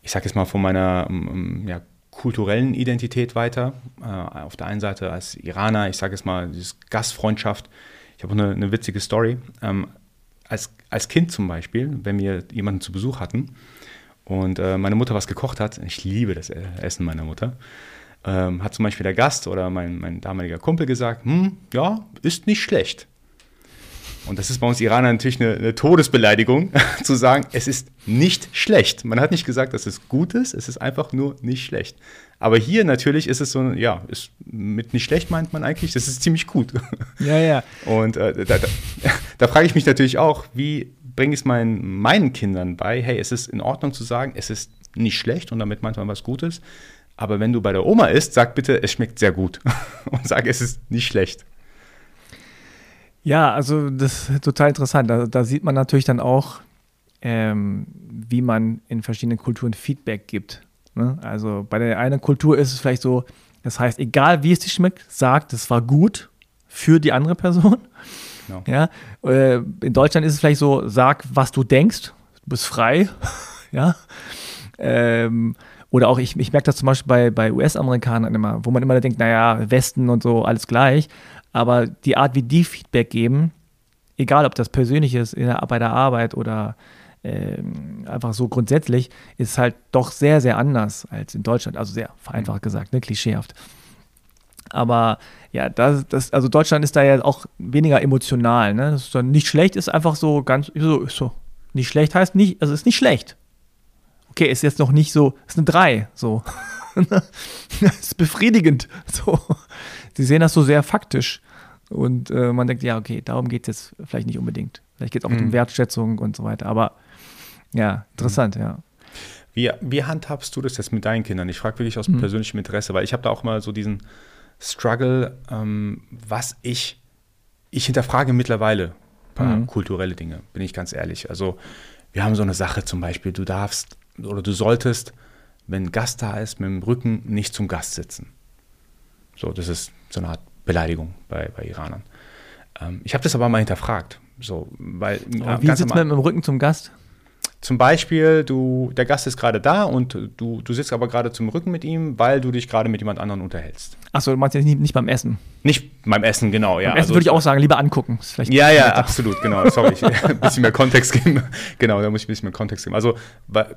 ich sage jetzt mal, von meiner hm, hm, ja, kulturellen Identität weiter. Äh, auf der einen Seite als Iraner, ich sage jetzt mal, dieses Gastfreundschaft. Ich habe eine, eine witzige Story. Ähm, als, als Kind zum Beispiel, wenn wir jemanden zu Besuch hatten, und äh, meine Mutter was gekocht hat, ich liebe das Essen meiner Mutter, ähm, hat zum Beispiel der Gast oder mein, mein damaliger Kumpel gesagt, hm, ja, ist nicht schlecht. Und das ist bei uns Iraner natürlich eine, eine, Todesbeleidigung, zu sagen, es ist nicht schlecht. Man hat nicht gesagt, dass es gut ist, es ist einfach nur nicht schlecht. Aber hier natürlich ist es so, ja, ist, mit nicht schlecht meint man eigentlich, das ist ziemlich gut. Ja, ja. Und äh, da, da, da frage ich mich natürlich auch, wie bringe ich es meinen, meinen Kindern bei, hey, es ist in Ordnung zu sagen, es ist nicht schlecht und damit meint man was Gutes. Aber wenn du bei der Oma isst, sag bitte, es schmeckt sehr gut. und sag, es ist nicht schlecht. Ja, also das ist total interessant. Da, da sieht man natürlich dann auch, ähm, wie man in verschiedenen Kulturen Feedback gibt. Ne? Also bei der einen Kultur ist es vielleicht so, das heißt, egal wie es dir schmeckt, sagt, es war gut für die andere Person. Genau. Ja, äh, in Deutschland ist es vielleicht so, sag, was du denkst, du bist frei. ja. Ähm, oder auch, ich, ich merke das zum Beispiel bei, bei US-Amerikanern immer, wo man immer denkt, naja, Westen und so, alles gleich. Aber die Art, wie die Feedback geben, egal ob das persönlich ist, der, bei der Arbeit oder äh, einfach so grundsätzlich, ist halt doch sehr, sehr anders als in Deutschland. Also sehr vereinfacht gesagt, ne, klischeehaft. Aber ja, das, das, also Deutschland ist da ja auch weniger emotional. Ne? Das ist dann nicht schlecht, ist einfach so ganz so, so. Nicht schlecht heißt nicht, also ist nicht schlecht. Okay, ist jetzt noch nicht so, ist eine 3, so. ist befriedigend. So. Sie sehen das so sehr faktisch. Und äh, man denkt, ja, okay, darum geht es jetzt vielleicht nicht unbedingt. Vielleicht geht es auch mhm. um Wertschätzung und so weiter. Aber ja, interessant, mhm. ja. Wie, wie handhabst du das jetzt mit deinen Kindern? Ich frage wirklich aus mhm. persönlichem Interesse, weil ich habe da auch mal so diesen, Struggle, ähm, was ich, ich hinterfrage mittlerweile ein paar mhm. kulturelle Dinge, bin ich ganz ehrlich. Also wir haben so eine Sache zum Beispiel, du darfst oder du solltest, wenn ein Gast da ist, mit dem Rücken nicht zum Gast sitzen. So, das ist so eine Art Beleidigung bei, bei Iranern. Ähm, ich habe das aber mal hinterfragt. So, weil, äh, wie sitzt man mit dem Rücken zum Gast? Zum Beispiel, du, der Gast ist gerade da und du, du sitzt aber gerade zum Rücken mit ihm, weil du dich gerade mit jemand anderem unterhältst. Achso, du meinst jetzt nicht, nicht beim Essen. Nicht beim Essen, genau, ja. Beim Essen also, würde ich auch sagen, lieber angucken. Ja, ja, absolut, genau. Sorry, ich ein bisschen mehr Kontext geben. Genau, da muss ich ein bisschen mehr Kontext geben. Also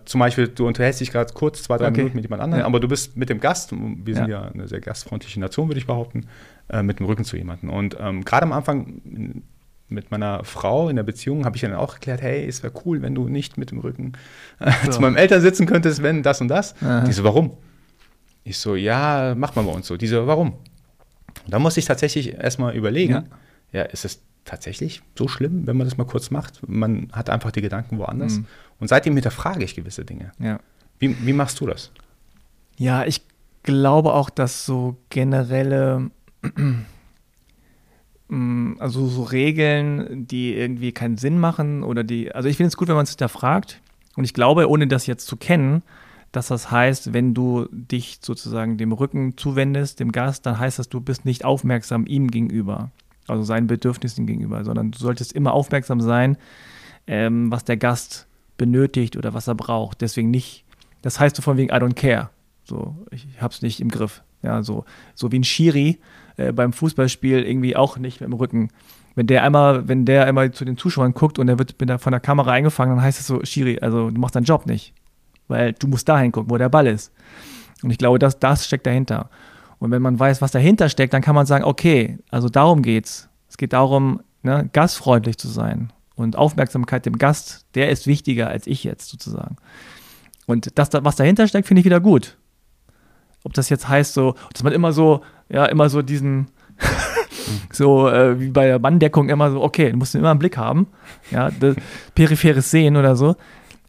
zum Beispiel, du unterhältst dich gerade kurz, zwei, drei Okay. Minuten mit jemand anderem, Ja. aber du bist mit dem Gast, wir sind Ja. ja, eine sehr gastfreundliche Nation, würde ich behaupten, äh, mit dem Rücken zu jemandem. Und ähm, gerade am Anfang mit meiner Frau in der Beziehung habe ich dann auch erklärt, hey, es wäre cool, wenn du nicht mit dem Rücken äh, So. zu meinem Eltern sitzen könntest, wenn das und das. Aha. Die so, warum? Ich so, ja, macht man bei uns so. Die so, warum? Und da musste ich tatsächlich erstmal überlegen, Ja. ja. ist es tatsächlich so schlimm, wenn man das mal kurz macht? Man hat einfach die Gedanken woanders. Mhm. Und seitdem hinterfrage ich gewisse Dinge. Ja. Wie, wie machst du das? Ja, ich glaube auch, dass so generelle, also so Regeln, die irgendwie keinen Sinn machen oder die, also ich finde es gut, wenn man es hinterfragt. Und ich glaube, ohne das jetzt zu kennen, dass das heißt, wenn du dich sozusagen dem Rücken zuwendest, dem Gast, dann heißt das, du bist nicht aufmerksam ihm gegenüber, also seinen Bedürfnissen gegenüber, sondern du solltest immer aufmerksam sein, ähm, was der Gast benötigt oder was er braucht. Deswegen nicht, das heißt so von wegen I don't care. So, ich hab's nicht im Griff. Ja, so, so wie ein Schiri äh, beim Fußballspiel irgendwie auch nicht mit dem Rücken. Wenn der einmal, wenn der einmal zu den Zuschauern guckt und er wird von der Kamera eingefangen, dann heißt es so, Schiri, also du machst deinen Job nicht. Weil du musst dahin gucken, wo der Ball ist. Und ich glaube, das, das steckt dahinter. Und wenn man weiß, was dahinter steckt, dann kann man sagen, okay, also darum geht's. Es geht darum, ne, gastfreundlich zu sein. Und Aufmerksamkeit dem Gast, der ist wichtiger als ich jetzt sozusagen. Und das, was dahinter steckt, finde ich wieder gut. Ob das jetzt heißt, so, dass man immer so, ja, immer so diesen, so äh, wie bei der Manndeckung immer so, okay, du musst immer einen Blick haben, ja, peripheres Sehen oder so.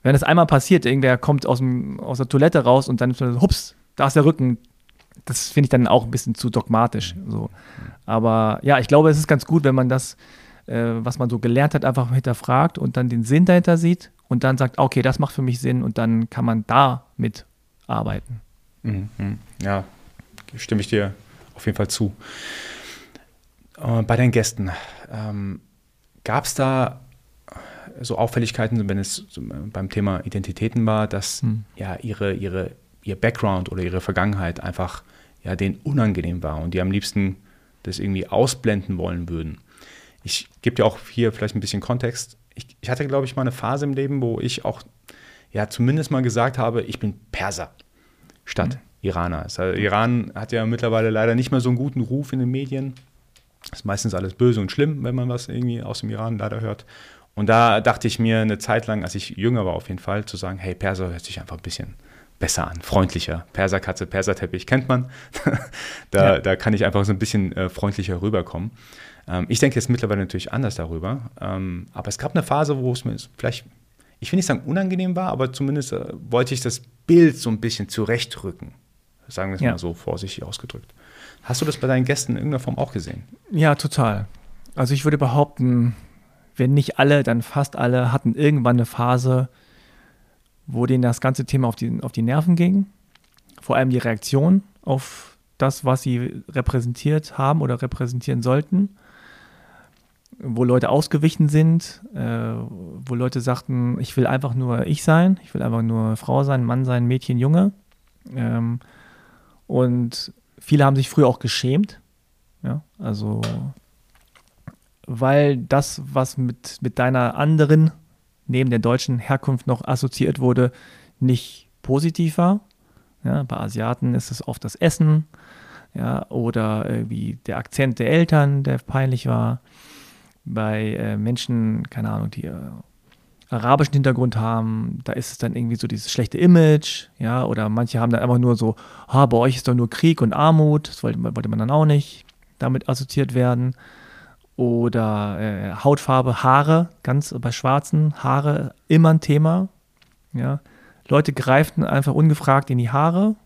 Wenn das einmal passiert, irgendwer kommt aus, dem, aus der Toilette raus und dann, hups, da ist der Rücken, das finde ich dann auch ein bisschen zu dogmatisch. So. Aber ja, ich glaube, es ist ganz gut, wenn man das, äh, was man so gelernt hat, einfach hinterfragt und dann den Sinn dahinter sieht und dann sagt, okay, das macht für mich Sinn und dann kann man damit arbeiten. Mhm. Ja, stimme ich dir auf jeden Fall zu. Äh, bei den Gästen, ähm, gab es da so Auffälligkeiten, wenn es äh, beim Thema Identitäten war, dass Hm. ja ihre, ihre, ihr Background oder ihre Vergangenheit einfach ja denen unangenehm war und die am liebsten das irgendwie ausblenden wollen würden. Ich gebe dir auch hier vielleicht ein bisschen Kontext. Ich, ich hatte, glaube ich, mal eine Phase im Leben, wo ich auch ja zumindest mal gesagt habe, ich bin Perser statt Iraner. Also Iran hat ja mittlerweile leider nicht mehr so einen guten Ruf in den Medien. Ist meistens alles böse und schlimm, wenn man was irgendwie aus dem Iran leider hört. Und da dachte ich mir eine Zeit lang, als ich jünger war auf jeden Fall, zu sagen, hey, Perser hört sich einfach ein bisschen besser an, freundlicher. Perserkatze, Perserteppich kennt man. da, Ja. da kann ich einfach so ein bisschen äh, freundlicher rüberkommen. Ähm, ich denke jetzt mittlerweile natürlich anders darüber. Ähm, aber es gab eine Phase, wo es mir vielleicht, ich will nicht sagen unangenehm war, aber zumindest äh, wollte ich das Bild so ein bisschen zurechtrücken. Sagen wir es Ja. mal so vorsichtig ausgedrückt. Hast du das bei deinen Gästen in irgendeiner Form auch gesehen? Ja, total. Also ich würde behaupten, wenn nicht alle, dann fast alle hatten irgendwann eine Phase, wo denen das ganze Thema auf die, auf die Nerven ging. Vor allem die Reaktion auf das, was sie repräsentiert haben oder repräsentieren sollten. Wo Leute ausgewichen sind, äh, wo Leute sagten, ich will einfach nur ich sein, ich will einfach nur Frau sein, Mann sein, Mädchen, Junge. Ähm, und viele haben sich früher auch geschämt. Ja, also weil das, was mit, mit deiner anderen, neben der deutschen Herkunft noch assoziiert wurde, nicht positiv war. Ja, bei Asiaten ist es oft das Essen, ja, oder irgendwie der Akzent der Eltern, der peinlich war. Bei äh, Menschen, keine Ahnung, die äh, arabischen Hintergrund haben, da ist es dann irgendwie so dieses schlechte Image, ja, oder manche haben dann einfach nur so, ah, bei euch ist doch nur Krieg und Armut, das wollte, wollte man dann auch nicht damit assoziiert werden. Oder äh, Hautfarbe, Haare, ganz bei Schwarzen, Haare immer ein Thema. Ja. Leute greifen einfach ungefragt in die Haare.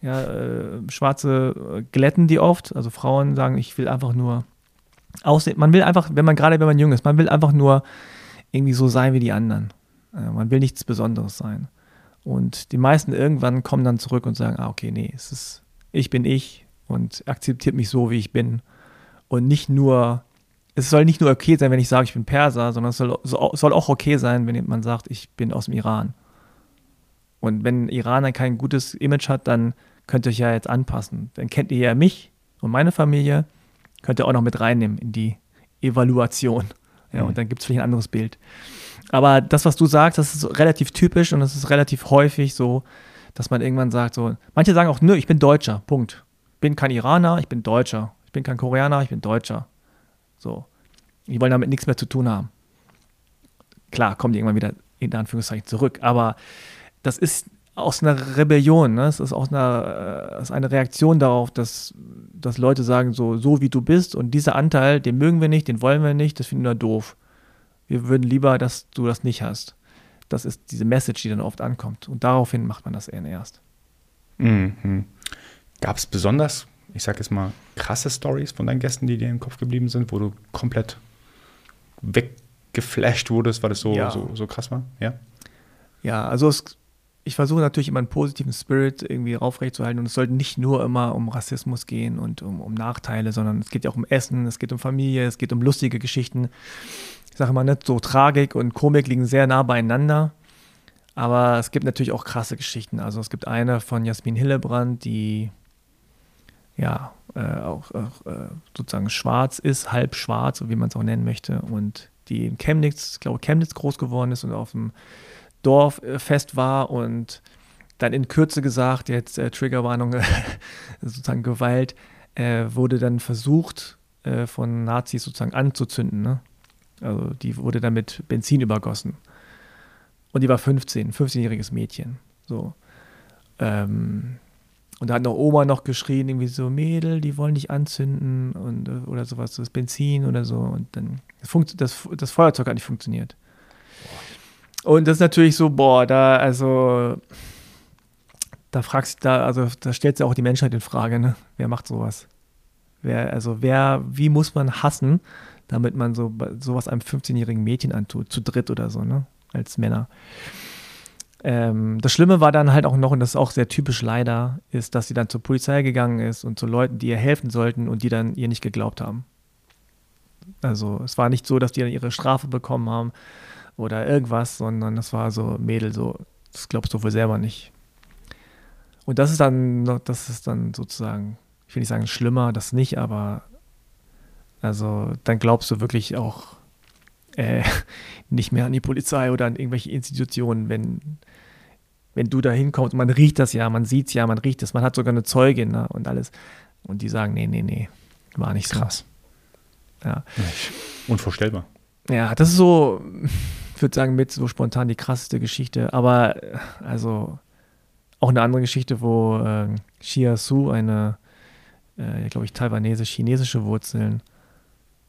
Ja, äh, Schwarze äh, glätten die oft. Also Frauen sagen, ich will einfach nur aussehen. Man will einfach, wenn man gerade, wenn man jung ist, man will einfach nur irgendwie so sein wie die anderen. Äh, man will nichts Besonderes sein. Und die meisten irgendwann kommen dann zurück und sagen, ah, okay, nee, es ist, ich bin ich und akzeptiert mich so, wie ich bin. Und nicht nur, es soll nicht nur okay sein, wenn ich sage, ich bin Perser, sondern es soll, so- soll auch okay sein, wenn man sagt, ich bin aus dem Iran. Und wenn Iran dann kein gutes Image hat, dann könnt ihr euch ja jetzt anpassen. Dann kennt ihr ja mich und meine Familie, könnt ihr auch noch mit reinnehmen in die Evaluation. Ja, mhm. und dann gibt es vielleicht ein anderes Bild. Aber das, was du sagst, das ist relativ typisch und das ist relativ häufig so, dass man irgendwann sagt, so, manche sagen auch, nö, ich bin Deutscher, Punkt. Ich bin kein Iraner, ich bin Deutscher. Ich bin kein Koreaner, ich bin Deutscher. So. Die wollen damit nichts mehr zu tun haben. Klar, kommen die irgendwann wieder in Anführungszeichen zurück, aber das ist aus einer Rebellion, ne? es ist aus einer, äh, ist eine Reaktion darauf, dass, dass Leute sagen, so, so wie du bist und dieser Anteil, den mögen wir nicht, den wollen wir nicht, das finden wir doof. Wir würden lieber, dass du das nicht hast. Das ist diese Message, die dann oft ankommt. Und daraufhin macht man das eher erst. Mhm. Gab es besonders, ich sag jetzt mal, krasse Stories von deinen Gästen, die dir im Kopf geblieben sind, wo du komplett weggeflasht wurdest, weil das so, ja. so, so krass war? Ja. Ja, also es ich versuche natürlich immer einen positiven Spirit irgendwie aufrechtzuerhalten und es sollte nicht nur immer um Rassismus gehen und um, um, Nachteile, sondern es geht ja auch um Essen, es geht um Familie, es geht um lustige Geschichten. Ich sage immer nicht, so Tragik und Komik liegen sehr nah beieinander, aber es gibt natürlich auch krasse Geschichten. Also es gibt eine von Jasmin Hillebrand, die ja äh, auch, äh, sozusagen schwarz ist, halb schwarz, wie man es auch nennen möchte und die in Chemnitz, ich glaube Chemnitz groß geworden ist und auf dem Dorffest war und dann in Kürze gesagt, jetzt äh, Triggerwarnung, sozusagen Gewalt, äh, wurde dann versucht, äh, von Nazis sozusagen anzuzünden. Ne? Also die wurde dann mit Benzin übergossen. Und die war 15, 15-jähriges Mädchen. So. Ähm, und da hat noch Oma noch geschrien, irgendwie so, Mädel, die wollen dich anzünden und, äh, oder sowas, das Benzin oder so. Und dann, das, das Feuerzeug hat nicht funktioniert. Und das ist natürlich so, boah, da, also, da fragst da, also, da stellt sich auch die Menschheit in Frage, ne? Wer macht sowas? Wer, also, wer, wie muss man hassen, damit man so sowas einem 15-jährigen Mädchen antut, zu dritt oder so, ne? Als Männer. Ähm, das Schlimme war dann halt auch noch, und das ist auch sehr typisch leider, ist, dass sie dann zur Polizei gegangen ist und zu Leuten, die ihr helfen sollten und die dann ihr nicht geglaubt haben. Also es war nicht so, dass die dann ihre Strafe bekommen haben, oder irgendwas, sondern das war so, Mädel, so, das glaubst du wohl selber nicht. Und das ist dann, das ist dann sozusagen, ich will nicht sagen schlimmer, das nicht, aber also dann glaubst du wirklich auch äh, nicht mehr an die Polizei oder an irgendwelche Institutionen, wenn, wenn du da hinkommst, man riecht das ja, man sieht es ja, man riecht es, man hat sogar eine Zeugin ne, und alles. Und die sagen, nee, nee, nee, war nicht so. Krass. Ja. Unvorstellbar. Ja, das ist so, ich würde sagen, mit so spontan die krasseste Geschichte. Aber also auch eine andere Geschichte, wo äh, Xia Su, eine, äh, glaube ich, taiwanesisch-chinesische Wurzeln,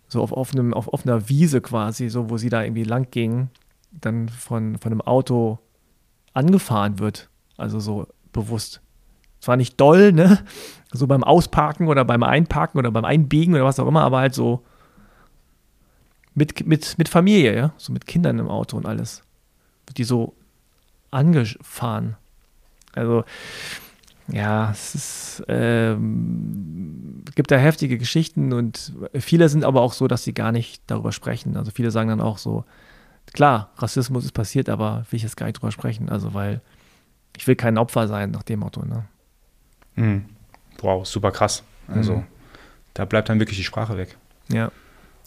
so auf offenem, auf offener Wiese quasi, so wo sie da irgendwie lang ging, dann von, von einem Auto angefahren wird. Also so bewusst. Zwar nicht doll, ne? So beim Ausparken oder beim Einparken oder beim Einbiegen oder was auch immer, aber halt so mit, mit, mit Familie, ja, so mit Kindern im Auto und alles. Wird die so angefahren. Also, ja, es ist, ähm, gibt da heftige Geschichten und viele sind aber auch so, dass sie gar nicht darüber sprechen. Also viele sagen dann auch so, klar, Rassismus ist passiert, aber will ich jetzt gar nicht drüber sprechen. Also, weil ich will kein Opfer sein nach dem Motto, ne? Mhm. Wow, super krass. Also, mhm. da bleibt dann wirklich die Sprache weg. Ja.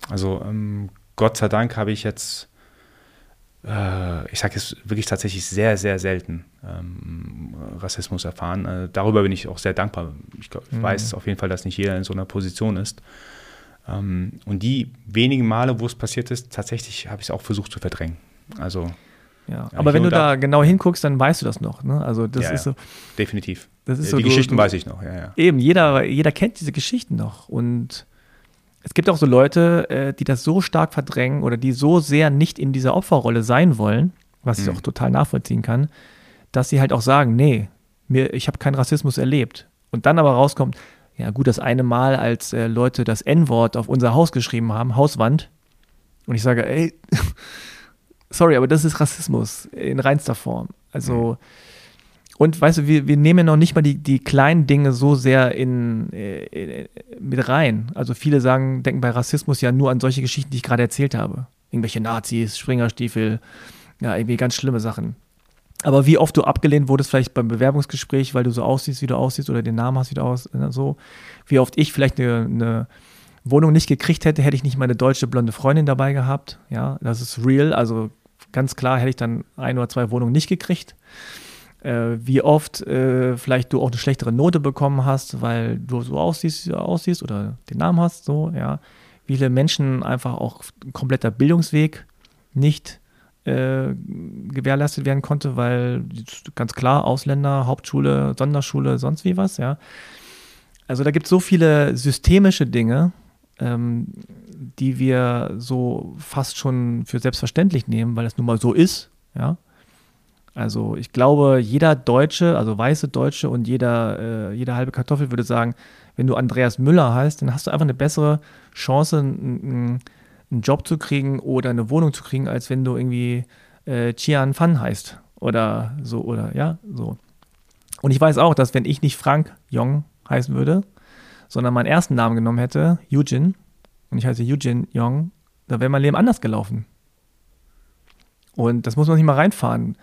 Also, ähm, Gott sei Dank habe ich jetzt, äh, ich sage jetzt wirklich tatsächlich sehr, sehr selten ähm, Rassismus erfahren. Äh, darüber bin ich auch sehr dankbar. Ich, glaub, ich mhm. weiß auf jeden Fall, dass nicht jeder in so einer Position ist. Ähm, und die wenigen Male, wo es passiert ist, tatsächlich habe ich es auch versucht zu verdrängen. Also ja, aber wenn du da, da, genau hinguckst, dann weißt du das noch. Ne? Also das ja, ist so. Definitiv. Das ist ja, so, die du, Geschichten du, weiß ich noch. Ja, ja. Eben, jeder, jeder kennt diese Geschichten noch. Und es gibt auch so Leute, äh, die das so stark verdrängen oder die so sehr nicht in dieser Opferrolle sein wollen, was ich mhm. auch total nachvollziehen kann, dass sie halt auch sagen, nee, mir, ich habe keinen Rassismus erlebt. Und dann aber rauskommt, ja gut, das eine Mal, als äh, Leute das N-Wort auf unser Haus geschrieben haben, Hauswand, und ich sage, ey, sorry, aber das ist Rassismus in reinster Form. Also, mhm und weißt du, wir, wir nehmen noch nicht mal die, die kleinen Dinge so sehr in, in, äh, mit rein. Also viele sagen, denken bei Rassismus ja nur an solche Geschichten, die ich gerade erzählt habe. Irgendwelche Nazis, Springerstiefel, ja, irgendwie ganz schlimme Sachen. Aber wie oft du abgelehnt wurdest, vielleicht beim Bewerbungsgespräch, weil du so aussiehst, wie du aussiehst oder den Namen hast, wie du aussiehst, ne, so. Wie oft ich vielleicht eine, eine Wohnung nicht gekriegt hätte, hätte ich nicht meine deutsche blonde Freundin dabei gehabt. Ja, das ist real. Also ganz klar hätte ich dann ein oder zwei Wohnungen nicht gekriegt. Äh, wie oft äh, vielleicht du auch eine schlechtere Note bekommen hast, weil du so aussiehst, aussiehst oder den Namen hast, so, ja. Wie viele Menschen einfach auch ein kompletter Bildungsweg nicht äh, gewährleistet werden konnte, weil ganz klar Ausländer, Hauptschule, Sonderschule, sonst wie was, ja. Also da gibt es so viele systemische Dinge, ähm, die wir so fast schon für selbstverständlich nehmen, weil es nun mal so ist, ja. Also ich glaube, jeder Deutsche, also weiße Deutsche und jeder, äh, jeder halbe Kartoffel würde sagen, wenn du Andreas Müller heißt, dann hast du einfach eine bessere Chance, einen, Job zu kriegen oder eine Wohnung zu kriegen, als wenn du irgendwie äh, Chian Fan heißt oder so oder ja, so. Und ich weiß auch, dass wenn ich nicht Frank Jong heißen würde, sondern meinen ersten Namen genommen hätte, Eugene, und ich heiße Eugene Jong, da wäre mein Leben anders gelaufen. Und das muss man sich mal reinfahren.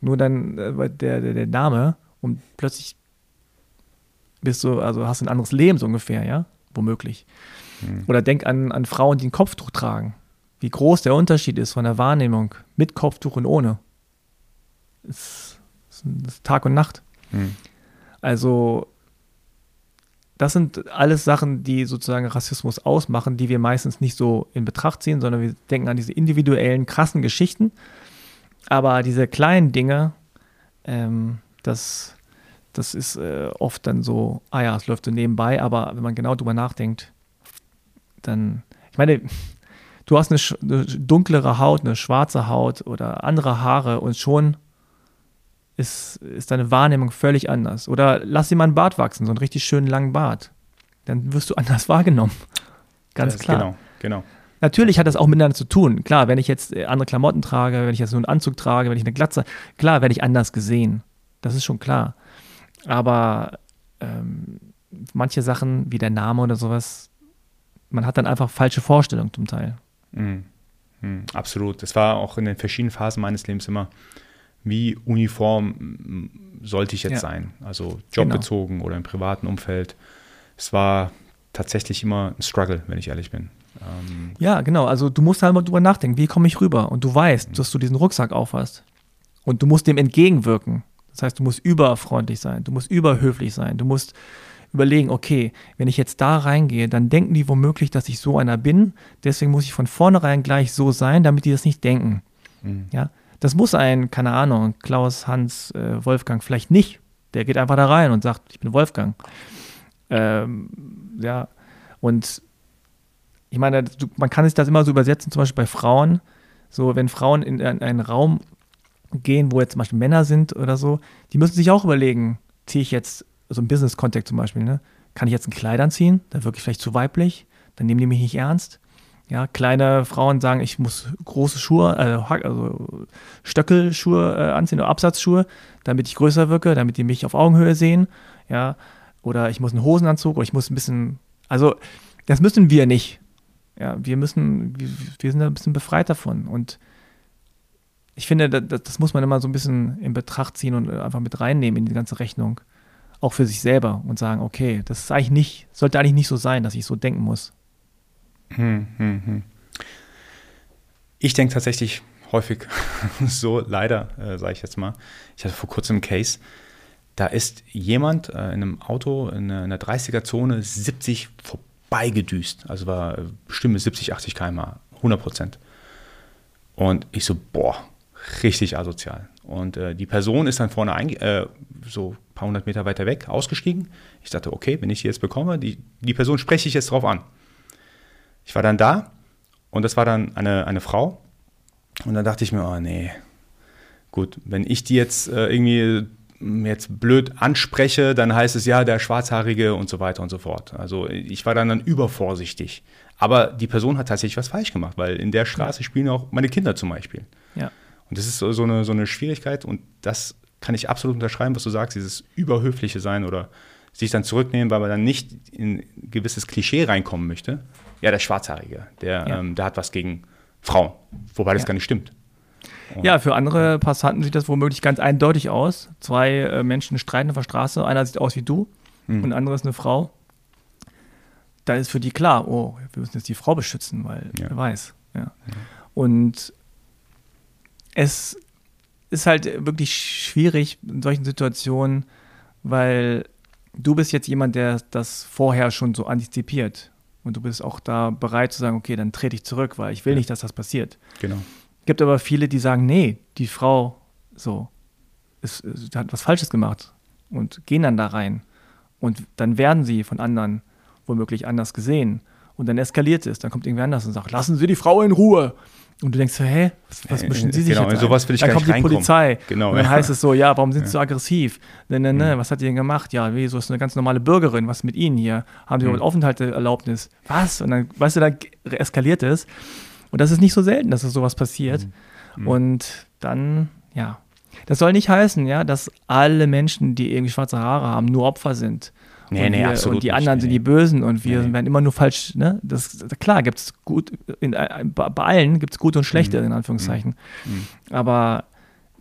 Nur dann äh, der, der, der Name und plötzlich bist du, also hast ein anderes Leben so ungefähr, ja, womöglich. Mhm. Oder denk an, an Frauen, die ein Kopftuch tragen. Wie groß der Unterschied ist von der Wahrnehmung mit Kopftuch und ohne. Das ist, ist Tag und Nacht. Mhm. Also das sind alles Sachen, die sozusagen Rassismus ausmachen, die wir meistens nicht so in Betracht ziehen, sondern wir denken an diese individuellen, krassen Geschichten. Aber diese kleinen Dinge, ähm, das, das ist äh, oft dann so, ah ja, es läuft so nebenbei, aber wenn man genau drüber nachdenkt, dann, ich meine, du hast eine, eine dunklere Haut, eine schwarze Haut oder andere Haare und schon ist, ist deine Wahrnehmung völlig anders. Oder lass dir mal einen Bart wachsen, so einen richtig schönen langen Bart. Dann wirst du anders wahrgenommen. Ganz klar. Genau, genau. Natürlich hat das auch miteinander zu tun. Klar, wenn ich jetzt äh, andere Klamotten trage, wenn ich jetzt nur einen Anzug trage, wenn ich eine Glatze, klar werde ich anders gesehen. Das ist schon klar. Aber ähm, manche Sachen wie der Name oder sowas, man hat dann einfach falsche Vorstellungen zum Teil. Mhm. Mhm, absolut. Das war auch in den verschiedenen Phasen meines Lebens immer, wie uniform sollte ich jetzt ja. sein? Also jobbezogen genau. oder im privaten Umfeld. Es war tatsächlich immer ein Struggle, wenn ich ehrlich bin. Ähm ja, genau. Also du musst halt mal drüber nachdenken, wie komme ich rüber? Und du weißt, mhm. dass du diesen Rucksack aufhast. Und du musst dem entgegenwirken. Das heißt, du musst überfreundlich sein, du musst überhöflich sein, du musst überlegen, okay, wenn ich jetzt da reingehe, dann denken die womöglich, dass ich so einer bin. Deswegen muss ich von vornherein gleich so sein, damit die das nicht denken. Mhm. Ja, das muss ein, keine Ahnung, Klaus, Hans, äh, Wolfgang vielleicht nicht. Der geht einfach da rein und sagt, ich bin Wolfgang. Ähm, ja, und ich meine, man kann sich das immer so übersetzen, zum Beispiel bei Frauen. So, wenn Frauen in einen Raum gehen, wo jetzt zum Beispiel Männer sind oder so, die müssen sich auch überlegen, ziehe ich jetzt, so im Business-Kontext zum Beispiel, ne? kann ich jetzt ein Kleid anziehen? Dann wirklich vielleicht zu weiblich, dann nehmen die mich nicht ernst. Ja, kleine Frauen sagen, ich muss große Schuhe, äh, also Stöckelschuhe äh, anziehen oder Absatzschuhe, damit ich größer wirke, damit die mich auf Augenhöhe sehen. Ja, oder ich muss einen Hosenanzug oder ich muss ein bisschen, also das müssen wir nicht. Ja, wir müssen, wir, wir sind da ein bisschen befreit davon. Und ich finde, das, das, muss man immer so ein bisschen in Betracht ziehen und einfach mit reinnehmen in die ganze Rechnung. Auch für sich selber und sagen, okay, das ist eigentlich nicht, sollte eigentlich nicht so sein, dass ich so denken muss. Hm, hm, hm. Ich denke tatsächlich häufig so, leider, äh, sage ich jetzt mal. Ich hatte vor kurzem einen Case, da ist jemand äh, in einem Auto in einer 30er-Zone 70 vorbeigedüst. Also war Stimme 70, 80 km, 100 Prozent. Und ich so, boah, richtig asozial. Und äh, die Person ist dann vorne äh, so ein paar hundert Meter weiter weg ausgestiegen. Ich dachte, okay, wenn ich die jetzt bekomme, die, die Person spreche ich jetzt drauf an. Ich war dann da und das war dann eine, eine Frau. Und dann dachte ich mir, oh nee, gut, wenn ich die jetzt äh, irgendwie jetzt blöd anspreche, dann heißt es ja, der Schwarzhaarige und so weiter und so fort. Also ich war dann, dann übervorsichtig. Aber die Person hat tatsächlich was falsch gemacht, weil in der Straße spielen auch meine Kinder zum Beispiel. Ja. Und das ist so eine, so eine Schwierigkeit und das kann ich absolut unterschreiben, was du sagst, dieses überhöfliche Sein oder sich dann zurücknehmen, weil man dann nicht in ein gewisses Klischee reinkommen möchte. Ja, der Schwarzhaarige, der, ja. ähm, der hat was gegen Frauen, wobei das ja. gar nicht stimmt. Ja, für andere Passanten sieht das womöglich ganz eindeutig aus. Zwei äh, Menschen streiten auf der Straße, einer sieht aus wie du mhm. und der andere ist eine Frau. Da ist für die klar, oh, wir müssen jetzt die Frau beschützen, weil ja. wer weiß. Ja. ja. Und es ist halt wirklich schwierig in solchen Situationen, weil du bist jetzt jemand, der das vorher schon so antizipiert. Und du bist auch da bereit zu sagen, okay, dann trete ich zurück, weil ich will ja. nicht, dass das passiert. Genau. Gibt aber viele, die sagen, nee, die Frau so ist, ist, hat was Falsches gemacht und gehen dann da rein. Und dann werden sie von anderen womöglich anders gesehen. Und dann eskaliert es. Dann kommt irgendwer anders und sagt, lassen Sie die Frau in Ruhe. Und du denkst so, hä, was, was mischen Sie sich genau, jetzt sowas will ich Dann kommt die reinkommen. Polizei. Genau, und dann ja. heißt es so, ja, warum sind Sie so aggressiv? Ne, ne, ne, mhm. was hat die denn gemacht? Ja, wie, so ist eine ganz normale Bürgerin, was mit Ihnen hier? Haben Sie mhm. Aufenthaltserlaubnis? Was? Und dann, weißt du, da eskaliert es. Und das ist nicht so selten, dass es sowas passiert. Mhm. mhm. Und dann, ja. Das soll nicht heißen, ja, dass alle Menschen, die irgendwie schwarze Haare haben, nur Opfer sind. Nee, und nee, wir, absolut Und die anderen nicht, sind nee. die Bösen und wir Nee. werden immer nur falsch, ne? Das, klar, gibt es gut, in, äh, bei allen gibt es gute und schlechte, Mhm. in Anführungszeichen. Mhm. Aber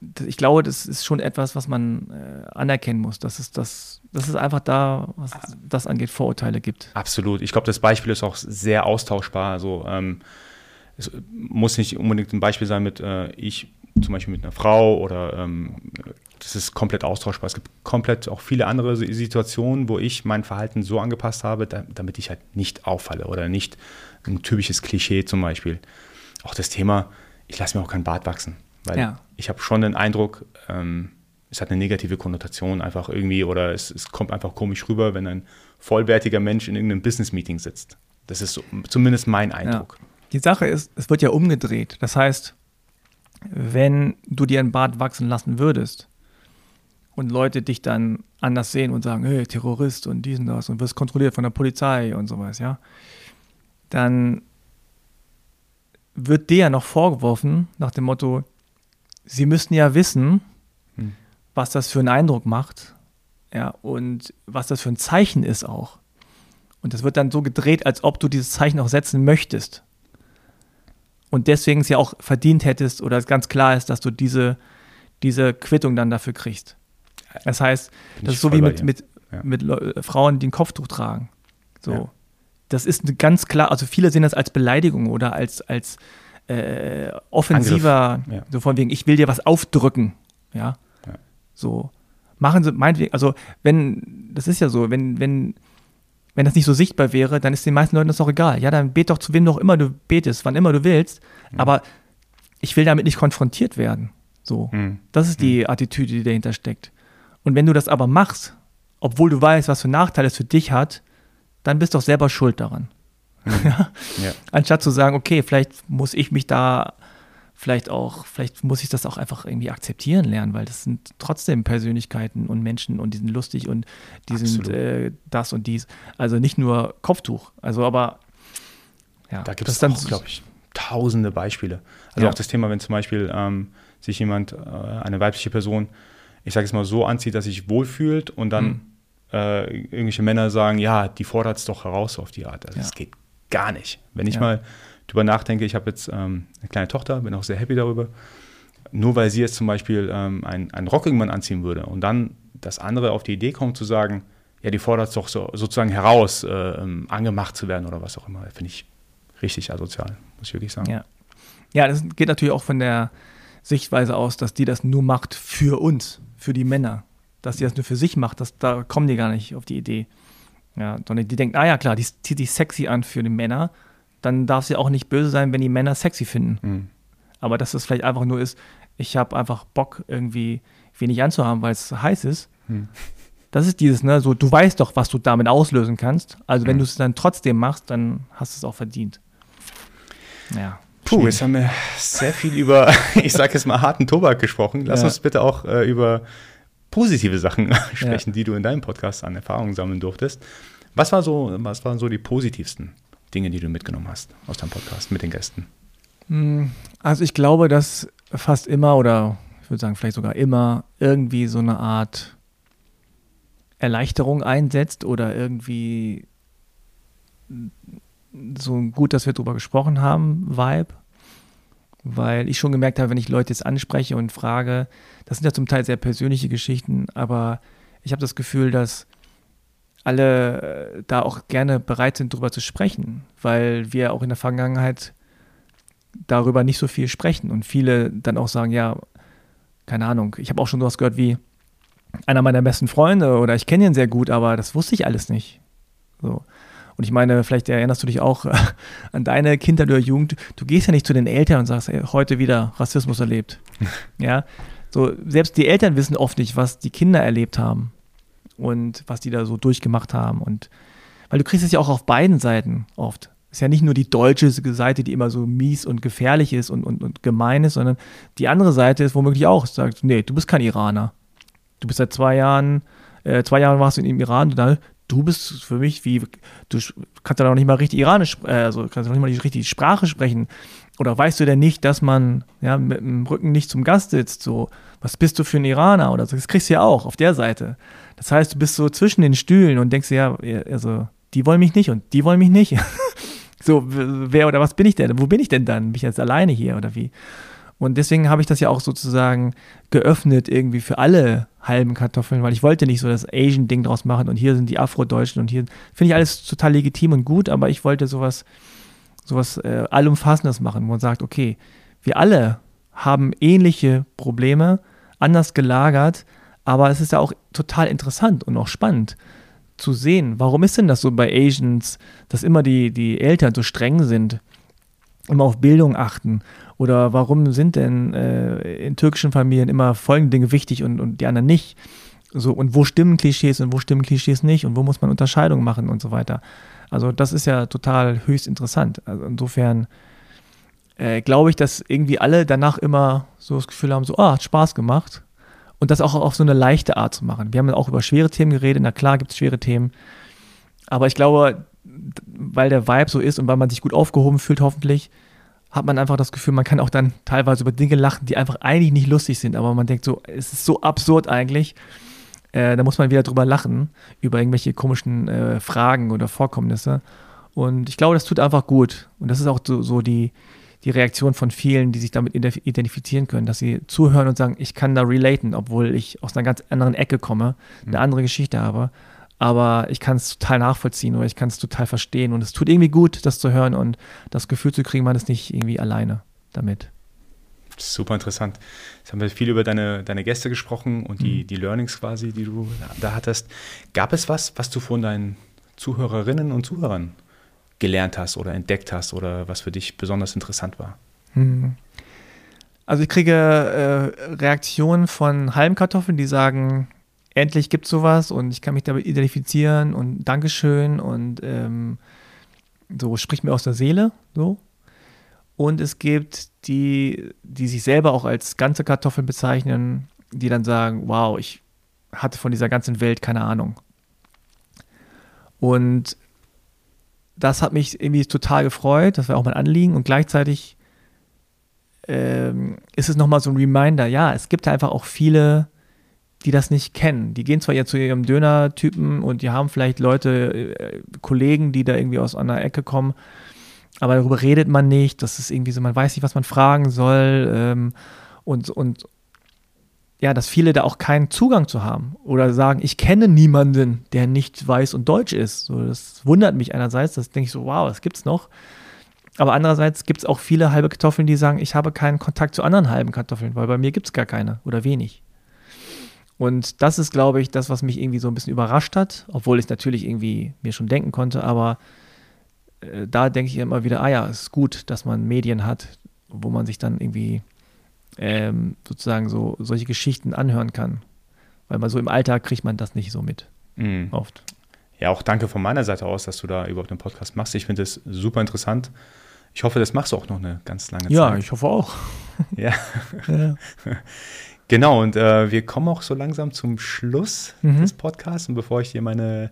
d- ich glaube, das ist schon etwas, was man äh, anerkennen muss, dass es, das, dass es einfach da, was das angeht, Vorurteile gibt. Absolut. Ich glaube, das Beispiel ist auch sehr austauschbar. Also ähm, es muss nicht unbedingt ein Beispiel sein mit äh, ich zum Beispiel mit einer Frau oder ähm, das ist komplett austauschbar. Es gibt komplett auch viele andere Si- Situationen, wo ich mein Verhalten so angepasst habe, da, damit ich halt nicht auffalle oder nicht ein typisches Klischee zum Beispiel. Auch das Thema, ich lasse mir auch kein Bart wachsen, weil Ja. ich habe schon den Eindruck, ähm, es hat eine negative Konnotation einfach irgendwie oder es, es kommt einfach komisch rüber, wenn ein vollwertiger Mensch in irgendeinem Business-Meeting sitzt. Das ist so, zumindest mein Eindruck. Die Sache ist, es wird ja umgedreht. Das heißt, wenn du dir einen Bart wachsen lassen würdest und Leute dich dann anders sehen und sagen, hey, Terrorist und dies und das und wirst kontrolliert von der Polizei und sowas, ja, dann wird dir ja noch vorgeworfen nach dem Motto, sie müssten ja wissen, Hm. was das für einen Eindruck macht, ja, und was das für ein Zeichen ist auch. Und das wird dann so gedreht, als ob du dieses Zeichen auch setzen möchtest. Und deswegen es ja auch verdient hättest oder es ganz klar ist, dass du diese, diese Quittung dann dafür kriegst. Das heißt, Bin das ist so wie mit, mit, Ja. mit Leu- Frauen, die ein Kopftuch tragen. So. Ja. Das ist eine ganz klar, also viele sehen das als Beleidigung oder als, als äh, offensiver, ja. so von wegen, ich will dir was aufdrücken. Ja. Ja. So. Machen sie, meinetwegen, also wenn, das ist ja so, wenn, wenn, wenn das nicht so sichtbar wäre, dann ist den meisten Leuten das auch egal. Ja, dann bet doch zu wem doch immer du betest, wann immer du willst. Mhm. Aber ich will damit nicht konfrontiert werden. So. Hm. Das ist die Attitüde, die dahinter steckt. Und wenn du das aber machst, obwohl du weißt, was für Nachteile es für dich hat, dann bist du doch selber schuld daran. Ja? Ja. Anstatt zu sagen, okay, vielleicht muss ich mich da, vielleicht auch, vielleicht muss ich das auch einfach irgendwie akzeptieren lernen, weil das sind trotzdem Persönlichkeiten und Menschen und die sind lustig und die sind Absolut. äh, das und dies. Also nicht nur Kopftuch. Also aber ja, Da gibt es dann glaube ich, tausende Beispiele. Also Ja. auch das Thema, wenn zum Beispiel ähm, sich jemand, äh, eine weibliche Person, ich sage es mal so anzieht, dass sich wohlfühlt und dann Mhm. äh, irgendwelche Männer sagen, ja, die fordert es doch heraus auf die Art. Also Ja. das geht gar nicht. Wenn ich Ja. mal drüber nachdenke, ich habe jetzt ähm, eine kleine Tochter, bin auch sehr happy darüber. Nur weil sie jetzt zum Beispiel ähm, einen, einen Rock irgendwann anziehen würde und dann das andere auf die Idee kommt zu sagen, ja, die fordert es doch so, sozusagen heraus, äh, ähm, angemacht zu werden oder was auch immer, finde ich richtig asozial, muss ich wirklich sagen. Ja. ja, das geht natürlich auch von der Sichtweise aus, dass die das nur macht für uns, für die Männer. Dass die das nur für sich macht, das, da kommen die gar nicht auf die Idee. Ja, sondern die denken, ah ja, klar, die zieht sich sexy an für die Männer, dann darf sie auch nicht böse sein, wenn die Männer sexy finden. Hm. Aber dass das vielleicht einfach nur ist, ich habe einfach Bock, irgendwie wenig anzuhaben, weil es heiß ist. Hm. Das ist dieses, ne, so, du weißt doch, was du damit auslösen kannst. Also, wenn Hm. du es dann trotzdem machst, dann hast du es auch verdient. Ja. Puh, jetzt haben wir sehr viel über, ich sage jetzt mal, harten Tobak gesprochen. Lass Ja. uns bitte auch äh, über positive Sachen sprechen, die du in deinem Podcast an Erfahrungen sammeln durftest. Was, war so, was waren so die positivsten Dinge, die du mitgenommen hast aus deinem Podcast mit den Gästen? Hm, Also ich glaube, dass fast immer oder ich würde sagen vielleicht sogar immer irgendwie so eine Art Erleichterung einsetzt oder irgendwie so ein gut, dass wir drüber gesprochen haben, Vibe, weil ich schon gemerkt habe, wenn ich Leute jetzt anspreche und frage, das sind ja zum Teil sehr persönliche Geschichten, aber ich habe das Gefühl, dass alle äh, da auch gerne bereit sind, darüber zu sprechen, weil wir auch in der Vergangenheit darüber nicht so viel sprechen und viele dann auch sagen, ja, keine Ahnung, ich habe auch schon sowas gehört wie einer meiner besten Freunde oder ich kenne ihn sehr gut, aber das wusste ich alles nicht. So. Und ich meine, vielleicht erinnerst du dich auch an deine Kindheit oder Jugend. Du gehst ja nicht zu den Eltern und sagst, ey, heute wieder Rassismus erlebt. ja. So, selbst die Eltern wissen oft nicht, was die Kinder erlebt haben und was die da so durchgemacht haben. Und weil du kriegst es ja auch auf beiden Seiten oft. Ist ja nicht nur die deutsche Seite, die immer so mies und gefährlich ist und, und, und gemein ist, sondern die andere Seite ist womöglich auch, sagt, nee, du bist kein Iraner. Du bist seit zwei Jahren, äh, zwei Jahren warst du im Iran, und dann, du bist für mich wie, du kannst ja noch nicht mal richtig Iranisch, äh, also kannst du noch nicht mal die richtige Sprache sprechen. Oder weißt du denn nicht, dass man ja, mit dem Rücken nicht zum Gast sitzt? So, was bist du für ein Iraner? Oder so, das kriegst du ja auch auf der Seite. Das heißt, du bist so zwischen den Stühlen und denkst ja, also, die wollen mich nicht und die wollen mich nicht. so, wer oder was bin ich denn? Wo bin ich denn dann? Bin ich jetzt alleine hier oder wie? Und deswegen habe ich das ja auch sozusagen geöffnet irgendwie für alle halben Kartoffeln, weil ich wollte nicht so das Asian-Ding draus machen und hier sind die Afrodeutschen und hier finde ich alles total legitim und gut, aber ich wollte sowas, sowas äh, Allumfassendes machen, wo man sagt, okay, wir alle haben ähnliche Probleme, anders gelagert, aber es ist ja auch total interessant und auch spannend zu sehen, warum ist denn das so bei Asians, dass immer die, die Eltern so streng sind, immer auf Bildung achten oder warum sind denn äh, in türkischen Familien immer folgende Dinge wichtig und, und die anderen nicht? So, und wo stimmen Klischees und wo stimmen Klischees nicht und wo muss man Unterscheidungen machen und so weiter. Also das ist ja total höchst interessant. Also insofern äh, glaube ich, dass irgendwie alle danach immer so das Gefühl haben, so, ah, hat Spaß gemacht. Und das auch auf so eine leichte Art zu machen. Wir haben auch über schwere Themen geredet, na klar gibt es schwere Themen. Aber ich glaube, weil der Vibe so ist und weil man sich gut aufgehoben fühlt, hoffentlich, hat man einfach das Gefühl, man kann auch dann teilweise über Dinge lachen, die einfach eigentlich nicht lustig sind, aber man denkt so, es ist so absurd eigentlich. Äh, da muss man wieder drüber lachen, über irgendwelche komischen äh, Fragen oder Vorkommnisse. Und ich glaube, das tut einfach gut. Und das ist auch so, so die, die Reaktion von vielen, die sich damit identifizieren können, dass sie zuhören und sagen, ich kann da relaten, obwohl ich aus einer ganz anderen Ecke komme, eine mhm. andere Geschichte habe aber ich kann es total nachvollziehen oder ich kann es total verstehen und es tut irgendwie gut, das zu hören und das Gefühl zu kriegen, man ist nicht irgendwie alleine damit. Super interessant. Jetzt haben wir viel über deine, deine Gäste gesprochen und die, mhm. die Learnings quasi, die du da hattest. Gab es was, was du von deinen Zuhörerinnen und Zuhörern gelernt hast oder entdeckt hast oder was für dich besonders interessant war? Mhm. Also ich kriege äh, Reaktionen von Halmkartoffeln, die sagen, endlich gibt es sowas und ich kann mich damit identifizieren und Dankeschön und ähm, so spricht mir aus der Seele so. Und es gibt die, die sich selber auch als ganze Kartoffeln bezeichnen, die dann sagen, wow, ich hatte von dieser ganzen Welt keine Ahnung. Und das hat mich irgendwie total gefreut, das war auch mein Anliegen und gleichzeitig ähm, ist es nochmal so ein Reminder, ja, es gibt einfach auch viele die das nicht kennen. Die gehen zwar jetzt zu ihrem Döner-Typen und die haben vielleicht Leute, äh, Kollegen, die da irgendwie aus einer Ecke kommen, aber darüber redet man nicht. Das ist irgendwie so, man weiß nicht, was man fragen soll ähm, und, und ja, dass viele da auch keinen Zugang zu haben oder sagen, ich kenne niemanden, der nicht weiß und deutsch ist. So, das wundert mich einerseits, das denke ich so, wow, das gibt's noch. Aber andererseits gibt es auch viele halbe Kartoffeln, die sagen, ich habe keinen Kontakt zu anderen halben Kartoffeln, weil bei mir gibt es gar keine oder wenig. Und das ist, glaube ich, das, was mich irgendwie so ein bisschen überrascht hat, obwohl ich natürlich irgendwie mir schon denken konnte, aber äh, da denke ich immer wieder, ah ja, es ist gut, dass man Medien hat, wo man sich dann irgendwie ähm, sozusagen so solche Geschichten anhören kann. Weil man so im Alltag kriegt man das nicht so mit. Mhm. Oft. Ja, auch danke von meiner Seite aus, dass du da überhaupt einen Podcast machst. Ich finde es super interessant. Ich hoffe, das machst du auch noch eine ganz lange Zeit. Ja, ich hoffe auch. ja. ja. Genau, und äh, wir kommen auch so langsam zum Schluss mhm. des Podcasts. Und bevor ich dir meine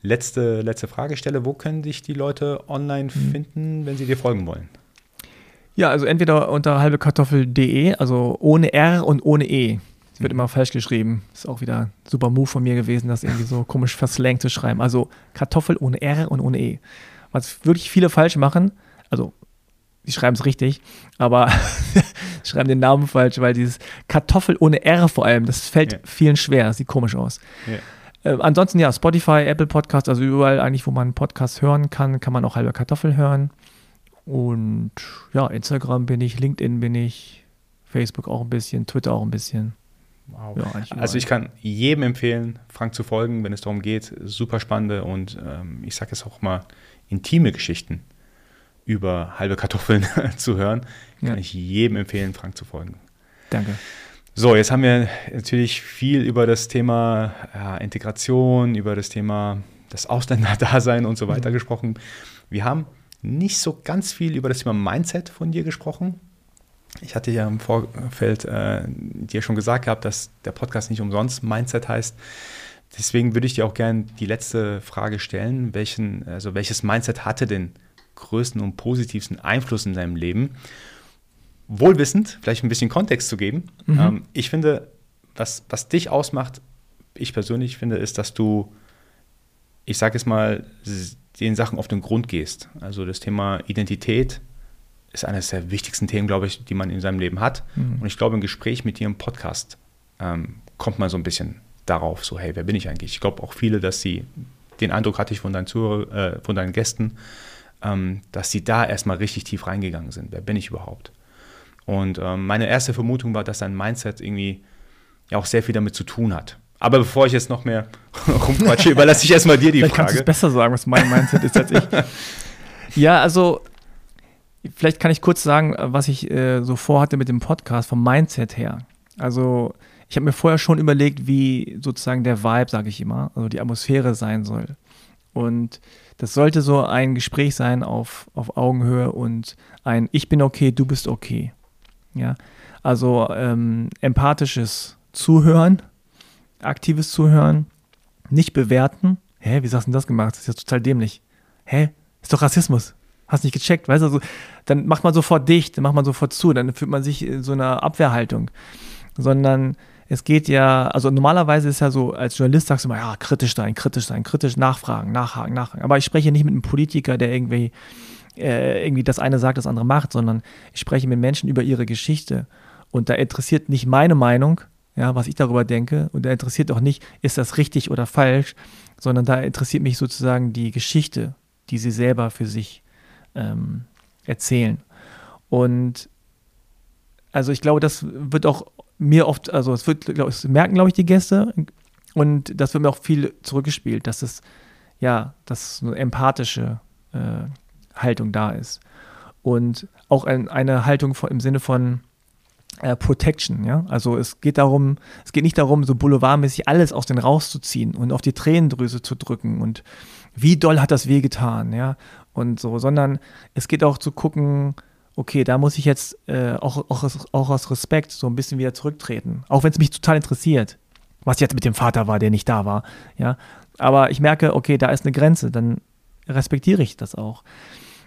letzte, letzte Frage stelle, wo können dich die Leute online mhm. finden, wenn sie dir folgen wollen? Ja, also entweder unter halbekartoffel.de, also ohne R und ohne E. Es wird mhm. immer falsch geschrieben. Ist auch wieder ein super Move von mir gewesen, das irgendwie so komisch verslangt zu schreiben. Also Kartoffel ohne R und ohne E. Was wirklich viele falsch machen, also die schreiben es richtig, aber schreiben den Namen falsch, weil dieses Kartoffel ohne R vor allem, das fällt ja. vielen schwer, sieht komisch aus. Ja. Äh, ansonsten ja, Spotify, Apple Podcast, also überall eigentlich, wo man einen Podcast hören kann, kann man auch halbe Kartoffel hören. Und ja, Instagram bin ich, LinkedIn bin ich, Facebook auch ein bisschen, Twitter auch ein bisschen. Wow. Ja, also ich kann jedem empfehlen, Frank zu folgen, wenn es darum geht. Super spannende und ähm, ich sage es auch mal, intime Geschichten über halbe Kartoffeln zu hören. Kann ja. ich jedem empfehlen, Frank zu folgen. Danke. So, jetzt haben wir natürlich viel über das Thema ja, Integration, über das Thema das Ausländerdasein und so weiter mhm. gesprochen. Wir haben nicht so ganz viel über das Thema Mindset von dir gesprochen. Ich hatte ja im Vorfeld äh, dir schon gesagt gehabt, dass der Podcast nicht umsonst Mindset heißt. Deswegen würde ich dir auch gerne die letzte Frage stellen. Welchen, also welches Mindset hatte denn größten und positivsten Einfluss in deinem Leben? Wohlwissend, vielleicht ein bisschen Kontext zu geben. Mhm. Ähm, ich finde, was, was dich ausmacht, ich persönlich finde, ist, dass du, ich sage es mal, den Sachen auf den Grund gehst. Also das Thema Identität, ist eines der wichtigsten Themen, glaube ich, die man in seinem Leben hat. Mhm. Und ich glaube, im Gespräch mit dir im Podcast ähm, kommt man so ein bisschen darauf, so, hey, wer bin ich eigentlich? Ich glaube auch viele, dass sie, den Eindruck hatte ich von deinen, Zuhör, äh, von deinen Gästen, ähm, dass sie da erstmal richtig tief reingegangen sind. Wer bin ich überhaupt? Und ähm, meine erste Vermutung war, dass dein Mindset irgendwie ja auch sehr viel damit zu tun hat. Aber bevor ich jetzt noch mehr rumquatsche, überlasse ich erstmal dir die Vielleicht Frage. Kannst du es besser sagen, was mein Mindset ist als ich. Ja, also Vielleicht kann ich kurz sagen, was ich äh, so vorhatte mit dem Podcast vom Mindset her. Also ich habe mir vorher schon überlegt, wie sozusagen der Vibe, sage ich immer, also die Atmosphäre sein soll. Und das sollte so ein Gespräch sein auf, auf Augenhöhe und ein Ich bin okay, du bist okay. Ja, also ähm, empathisches Zuhören, aktives Zuhören, nicht bewerten. Hä, wie hast du denn das gemacht? Das ist ja total dämlich. Hä? Ist doch Rassismus hast nicht gecheckt, weißt du, also, dann macht man sofort dicht, dann macht man sofort zu, dann fühlt man sich in so einer Abwehrhaltung. Sondern es geht ja, also normalerweise ist ja so, als Journalist sagst du immer, ja, kritisch sein, kritisch sein, kritisch nachfragen, nachhaken, nachhaken. Aber ich spreche nicht mit einem Politiker, der irgendwie, äh, irgendwie das eine sagt, das andere macht, sondern ich spreche mit Menschen über ihre Geschichte. Und da interessiert nicht meine Meinung, ja, was ich darüber denke, und da interessiert auch nicht, ist das richtig oder falsch, sondern da interessiert mich sozusagen die Geschichte, die sie selber für sich ähm, erzählen. Und also ich glaube, das wird auch mir oft, also es wird, glaub, das merken, glaube ich, die Gäste und das wird mir auch viel zurückgespielt, dass es, ja, dass eine empathische äh, Haltung da ist. Und auch ein, eine Haltung von, im Sinne von äh, Protection, ja. Also es geht darum, es geht nicht darum, so boulevardmäßig alles aus den rauszuziehen und auf die Tränendrüse zu drücken und wie doll hat das wehgetan, ja und so, sondern es geht auch zu gucken, okay, da muss ich jetzt äh, auch, auch, auch aus Respekt so ein bisschen wieder zurücktreten. Auch wenn es mich total interessiert, was jetzt mit dem Vater war, der nicht da war. Ja, aber ich merke, okay, da ist eine Grenze, dann respektiere ich das auch.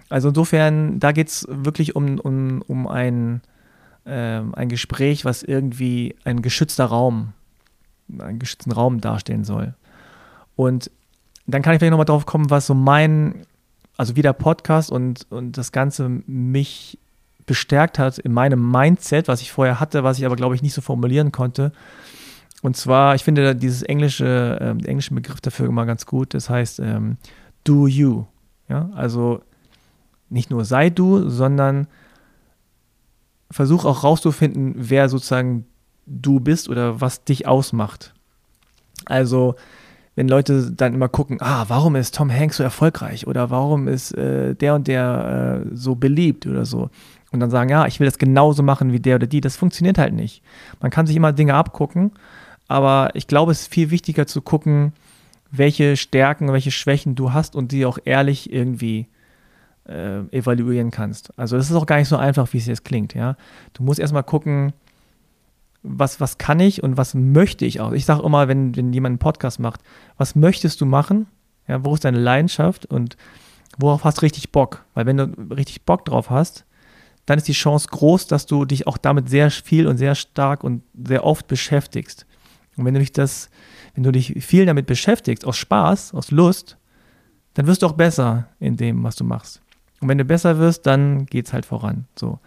Also insofern, da geht es wirklich um, um, um ein, äh, ein Gespräch, was irgendwie ein geschützter Raum, einen geschützten Raum darstellen soll. Und dann kann ich vielleicht nochmal drauf kommen, was so mein also wie der Podcast und, und das Ganze mich bestärkt hat in meinem Mindset, was ich vorher hatte, was ich aber, glaube ich, nicht so formulieren konnte. Und zwar, ich finde dieses englische, äh, den englischen Begriff dafür immer ganz gut. Das heißt, ähm, do you. Ja, also nicht nur sei du, sondern versuch auch rauszufinden, wer sozusagen du bist oder was dich ausmacht. Also wenn Leute dann immer gucken, ah, warum ist Tom Hanks so erfolgreich oder warum ist äh, der und der äh, so beliebt oder so. Und dann sagen, ja, ich will das genauso machen wie der oder die. Das funktioniert halt nicht. Man kann sich immer Dinge abgucken, aber ich glaube, es ist viel wichtiger zu gucken, welche Stärken, welche Schwächen du hast und die auch ehrlich irgendwie äh, evaluieren kannst. Also es ist auch gar nicht so einfach, wie es jetzt klingt, ja. Du musst erstmal gucken, was, was kann ich und was möchte ich auch. Ich sage immer, wenn, wenn jemand einen Podcast macht, was möchtest du machen? Ja, wo ist deine Leidenschaft und worauf hast du richtig Bock? Weil wenn du richtig Bock drauf hast, dann ist die Chance groß, dass du dich auch damit sehr viel und sehr stark und sehr oft beschäftigst. Und wenn du dich das, wenn du dich viel damit beschäftigst, aus Spaß, aus Lust, dann wirst du auch besser in dem, was du machst. Und wenn du besser wirst, dann geht's halt voran. So.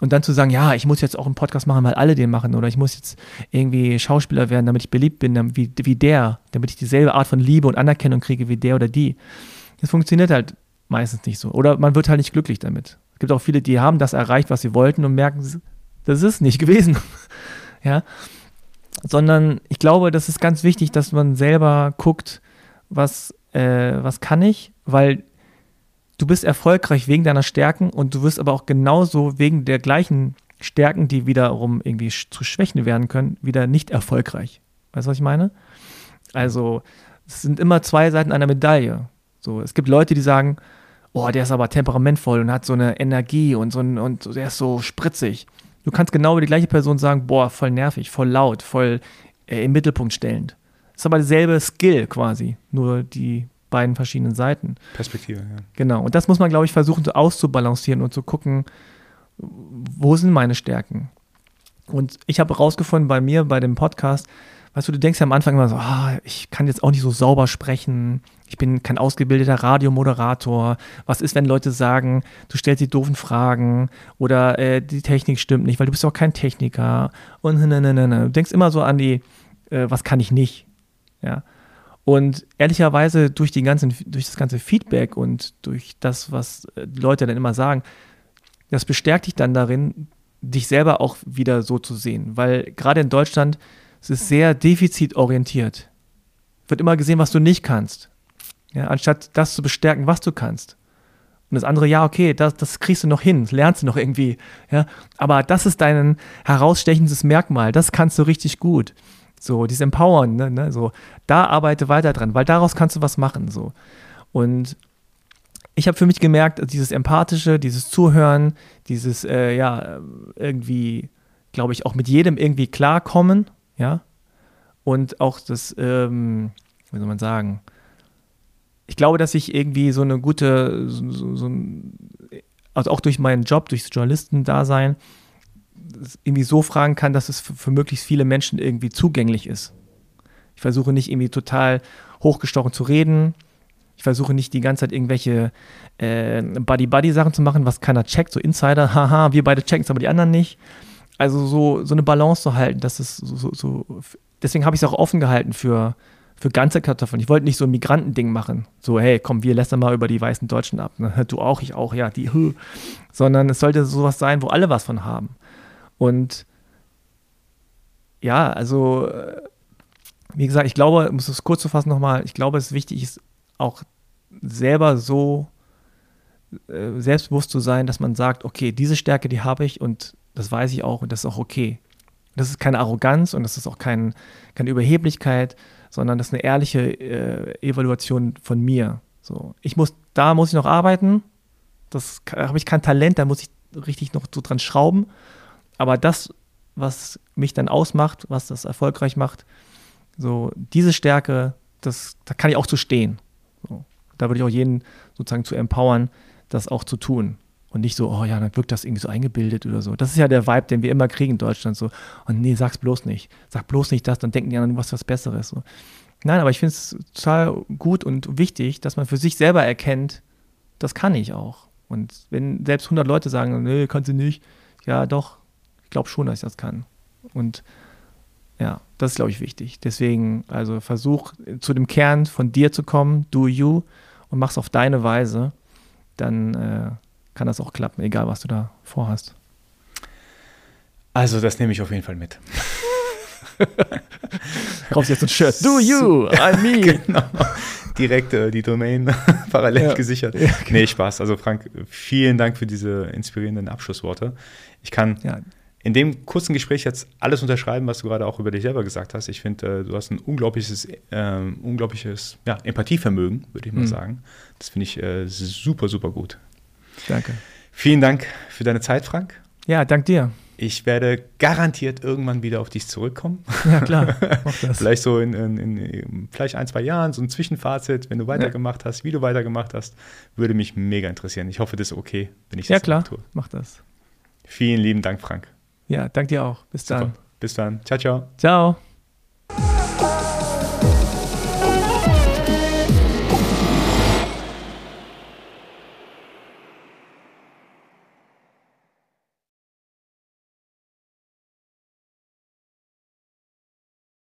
Und dann zu sagen, ja, ich muss jetzt auch einen Podcast machen, weil alle den machen, oder ich muss jetzt irgendwie Schauspieler werden, damit ich beliebt bin, wie, wie der, damit ich dieselbe Art von Liebe und Anerkennung kriege wie der oder die. Das funktioniert halt meistens nicht so. Oder man wird halt nicht glücklich damit. Es gibt auch viele, die haben das erreicht, was sie wollten und merken, das ist nicht gewesen. ja. Sondern ich glaube, das ist ganz wichtig, dass man selber guckt, was, äh, was kann ich, weil du bist erfolgreich wegen deiner Stärken und du wirst aber auch genauso wegen der gleichen Stärken, die wiederum irgendwie zu Schwächen werden können, wieder nicht erfolgreich. Weißt du, was ich meine? Also, es sind immer zwei Seiten einer Medaille. So, es gibt Leute, die sagen, oh, der ist aber temperamentvoll und hat so eine Energie und so ein, und der ist so spritzig. Du kannst genau über die gleiche Person sagen, boah, voll nervig, voll laut, voll äh, im Mittelpunkt stellend. Das ist aber derselbe Skill quasi, nur die beiden verschiedenen Seiten. Perspektive, ja. Genau. Und das muss man, glaube ich, versuchen so auszubalancieren und zu gucken, wo sind meine Stärken? Und ich habe herausgefunden bei mir, bei dem Podcast, weißt du, du denkst ja am Anfang immer so, ah, ich kann jetzt auch nicht so sauber sprechen, ich bin kein ausgebildeter Radiomoderator. Was ist, wenn Leute sagen, du stellst die doofen Fragen oder äh, die Technik stimmt nicht, weil du bist auch kein Techniker und ne, ne, ne, ne. Du denkst immer so an die, äh, was kann ich nicht? Ja. Und ehrlicherweise durch, die ganzen, durch das ganze Feedback und durch das, was äh, die Leute dann immer sagen, das bestärkt dich dann darin, dich selber auch wieder so zu sehen. Weil gerade in Deutschland es ist sehr defizitorientiert. Wird immer gesehen, was du nicht kannst. Ja, anstatt das zu bestärken, was du kannst. Und das andere, ja, okay, das, das kriegst du noch hin, das lernst du noch irgendwie. Ja, aber das ist dein herausstechendes Merkmal, das kannst du richtig gut. So, dieses Empowern, ne, ne, so, da arbeite weiter dran, weil daraus kannst du was machen, so. Und ich habe für mich gemerkt, dieses Empathische, dieses Zuhören, dieses, äh, ja, irgendwie, glaube ich, auch mit jedem irgendwie klarkommen, ja, und auch das, ähm, wie soll man sagen, ich glaube, dass ich irgendwie so eine gute, so, so, so also auch durch meinen Job, durchs Journalistendasein, irgendwie so fragen kann, dass es für, für, möglichst viele Menschen irgendwie zugänglich ist. Ich versuche nicht irgendwie total hochgestochen zu reden. Ich versuche nicht die ganze Zeit irgendwelche äh, Buddy-Buddy-Sachen zu machen, was keiner checkt, so Insider, haha, wir beide checken es, aber die anderen nicht. Also so, so eine Balance zu halten, dass es so, so, so deswegen habe ich es auch offen gehalten für, für ganze Kartoffeln. Ich wollte nicht so ein Migrantending machen. So, hey, komm, wir lästern mal über die weißen Deutschen ab. Ne? Du auch, ich auch, ja, die. Sondern es sollte sowas sein, wo alle was von haben. Und ja, also, äh, wie gesagt, ich glaube, um es kurz zu fassen nochmal, ich glaube, es ist wichtig, auch selber so äh, selbstbewusst zu sein, dass man sagt, okay, diese Stärke, die habe ich und das weiß ich auch und das ist auch okay. Das ist keine Arroganz und das ist auch kein, keine Überheblichkeit, sondern das ist eine ehrliche äh, Evaluation von mir. So, ich muss, da muss ich noch arbeiten. Das habe ich kein Talent, da muss ich richtig noch so dran schrauben. Aber das, was mich dann ausmacht, was das erfolgreich macht, so diese Stärke, das, da kann ich auch zu stehen. So, da würde ich auch jeden sozusagen zu empowern, das auch zu tun. Und nicht so, oh ja, dann wirkt das irgendwie so eingebildet oder so. Das ist ja der Vibe, den wir immer kriegen in Deutschland. So, und oh nee, sag's bloß nicht. Sag bloß nicht das, dann denken die anderen, machst was Besseres. So. Nein, aber ich finde es total gut und wichtig, dass man für sich selber erkennt, das kann ich auch. Und wenn selbst 100 Leute sagen, nee, kannst du nicht, ja doch, glaube schon, dass ich das kann. Und ja, das ist, glaube ich, wichtig. Deswegen, also versuch zu dem Kern von dir zu kommen, do you, und mach's auf deine Weise. Dann äh, kann das auch klappen, egal was du da vorhast. Also, das nehme ich auf jeden Fall mit. Kaufst jetzt ein Shirt. Do you, I me. genau. Direkt äh, die Domain parallel ja. gesichert. Ja, okay. Nee, Spaß. Also Frank, vielen Dank für diese inspirierenden Abschlussworte. Ich kann ja. In dem kurzen Gespräch jetzt alles unterschreiben, was du gerade auch über dich selber gesagt hast. Ich finde, äh, du hast ein unglaubliches, äh, unglaubliches ja, Empathievermögen, würde ich mal mhm. sagen. Das finde ich äh, super, super gut. Danke. Vielen Dank für deine Zeit, Frank. Ja, dank dir. Ich werde garantiert irgendwann wieder auf dich zurückkommen. Ja, klar. vielleicht so in, in, in, vielleicht ein, zwei Jahren, so ein Zwischenfazit, wenn du weitergemacht ja. hast, wie du weitergemacht hast, würde mich mega interessieren. Ich hoffe, das ist okay, wenn ich das Ja, klar. Tue. Mach das. Vielen lieben Dank, Frank. Ja, danke dir auch. Bis Super. dann. Bis dann. Ciao, ciao. Ciao.